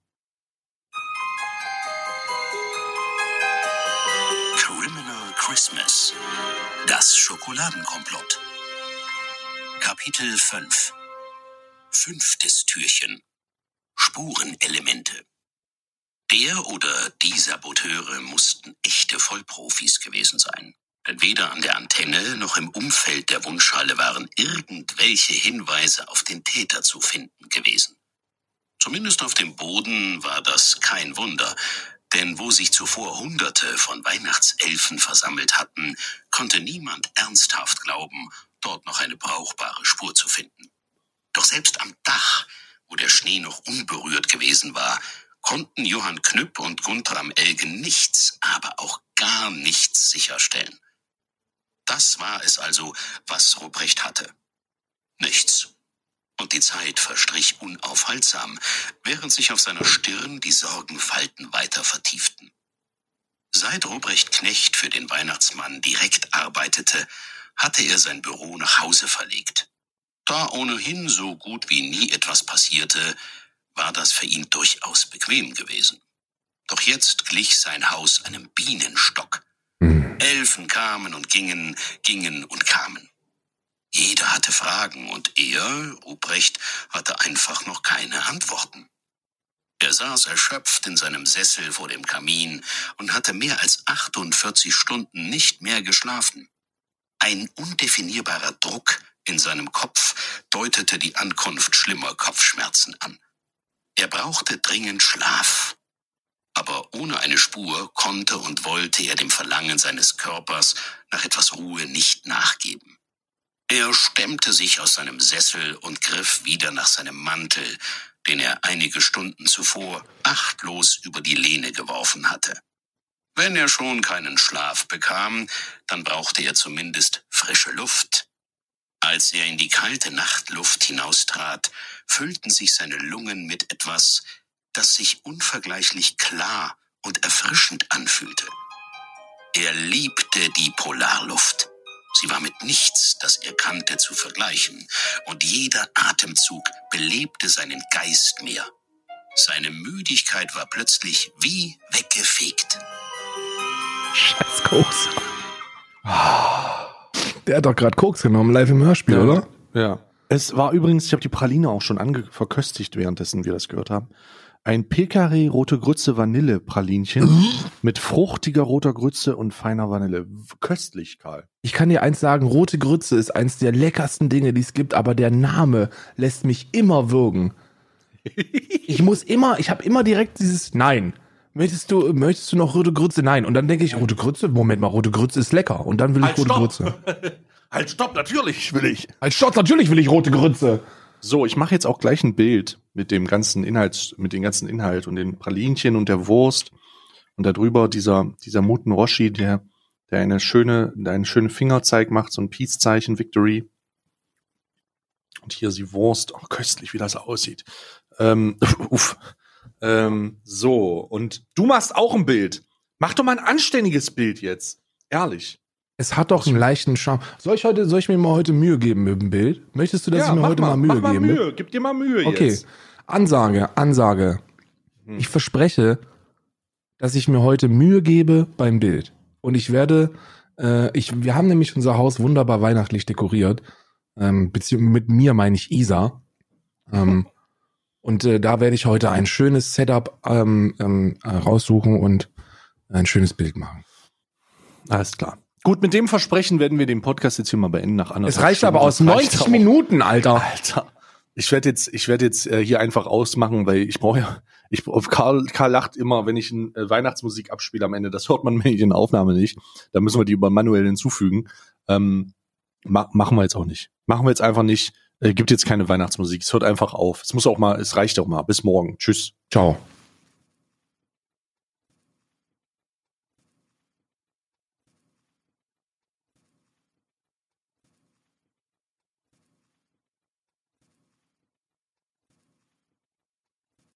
Criminal Christmas. Das Schokoladenkomplott. Kapitel 5. Fünftes Türchen. Spurenelemente. Der oder die Saboteure mussten echte Vollprofis gewesen sein. Denn weder an der Antenne noch im Umfeld der Wunschhalle waren irgendwelche Hinweise auf den Täter zu finden gewesen. Zumindest auf dem Boden war das kein Wunder, denn wo sich zuvor Hunderte von Weihnachtselfen versammelt hatten, konnte niemand ernsthaft glauben, dort noch eine brauchbare Spur zu finden. Doch selbst am Dach, wo der Schnee noch unberührt gewesen war, konnten Johann Knüpp und Guntram Elgen nichts, aber auch gar nichts sicherstellen. Das war es also, was Ruprecht hatte. Nichts. Und die Zeit verstrich unaufhaltsam, während sich auf seiner Stirn die Sorgenfalten weiter vertieften. Seit Ruprecht Knecht für den Weihnachtsmann direkt arbeitete, hatte er sein Büro nach Hause verlegt. Da ohnehin so gut wie nie etwas passierte, war das für ihn durchaus bequem gewesen. Doch jetzt glich sein Haus einem Bienenstock. kamen und gingen, gingen und kamen. Jeder hatte Fragen und er, Ruprecht, hatte einfach noch keine Antworten. Er saß erschöpft in seinem Sessel vor dem Kamin und hatte mehr als 48 Stunden nicht mehr geschlafen. Ein undefinierbarer Druck in seinem Kopf deutete die Ankunft schlimmer Kopfschmerzen an. Er brauchte dringend Schlaf. Aber ohne eine Spur konnte und wollte er dem Verlangen seines Körpers nach etwas Ruhe nicht nachgeben. Er stemmte sich aus seinem Sessel und griff wieder nach seinem Mantel, den er einige Stunden zuvor achtlos über die Lehne geworfen hatte. Wenn er schon keinen Schlaf bekam, dann brauchte er zumindest frische Luft. Als er in die kalte Nachtluft hinaustrat, füllten sich seine Lungen mit etwas, das sich unvergleichlich klar und erfrischend anfühlte. Er liebte die Polarluft. Sie war mit nichts, das er kannte, zu vergleichen, und jeder Atemzug belebte seinen Geist mehr. Seine Müdigkeit war plötzlich wie weggefegt. Scheiß Koks. Der hat doch gerade Koks genommen, live im Hörspiel, Ja. oder? Ja. Es war übrigens, ich habe die Praline auch schon verköstigt, währenddessen wir das gehört haben. Ein Pekare rote Grütze Vanille Pralinchen <gasps> mit fruchtiger roter Grütze und feiner Vanille. Köstlich, Karl. Ich kann dir eins sagen, rote Grütze ist eins der leckersten Dinge, die es gibt, aber der Name lässt mich immer würgen. <laughs> Ich muss immer, ich habe immer direkt dieses Nein. Möchtest du, möchtest du noch rote Grütze? Nein. Und dann denke ich, rote Grütze? Moment mal, rote Grütze ist lecker. Und dann will ich rote Grütze. <laughs> halt, stopp, natürlich will ich. Als Stott, natürlich will ich rote Grütze. So, ich mache jetzt auch gleich ein Bild mit dem ganzen Inhalt, mit dem ganzen Inhalt und den Pralinchen und der Wurst und darüber dieser dieser Muten Roshi, der der eine schöne, der einen schönen Fingerzeig macht, so ein Peace-Zeichen, Victory. Und hier ist die Wurst, oh, köstlich, wie das aussieht. Ähm, <laughs> uff. Ähm, so, und du machst auch ein Bild. Mach doch mal ein anständiges Bild jetzt. Ehrlich. Es hat doch einen leichten Charme. Soll ich heute, soll ich mir mal heute Mühe geben mit dem Bild? Möchtest du, dass ich mir heute mal, Mühe mach mal gebe? Mühe. Gib dir mal Mühe Okay. jetzt. Ansage, Ansage. Hm. Ich verspreche, dass ich mir heute Mühe gebe beim Bild. Und ich werde, äh, ich, wir haben nämlich unser Haus wunderbar weihnachtlich dekoriert. Ähm, beziehungsweise mit mir meine ich Isa. Ähm, <laughs> und äh, da werde ich heute ein schönes Setup ähm, ähm, äh, raussuchen und ein schönes Bild machen. Alles klar. Gut, mit dem Versprechen werden wir den Podcast jetzt hier mal beenden nach anderthalb Es reicht Stunden. aber aus Das reicht 90 auch. Minuten, Alter. Alter. Ich werde jetzt, ich werde jetzt äh, hier einfach ausmachen, weil ich brauche ja, ich Karl, Karl lacht immer, wenn ich ein, äh, Weihnachtsmusik abspiele am Ende. Das hört man mir in der Aufnahme nicht. Da müssen wir die über manuell hinzufügen. Ähm, ma machen wir jetzt auch nicht. Machen wir jetzt einfach nicht. Äh, gibt jetzt keine Weihnachtsmusik. Es hört einfach auf. Es muss auch mal, es reicht auch mal. Bis morgen. Tschüss. Ciao.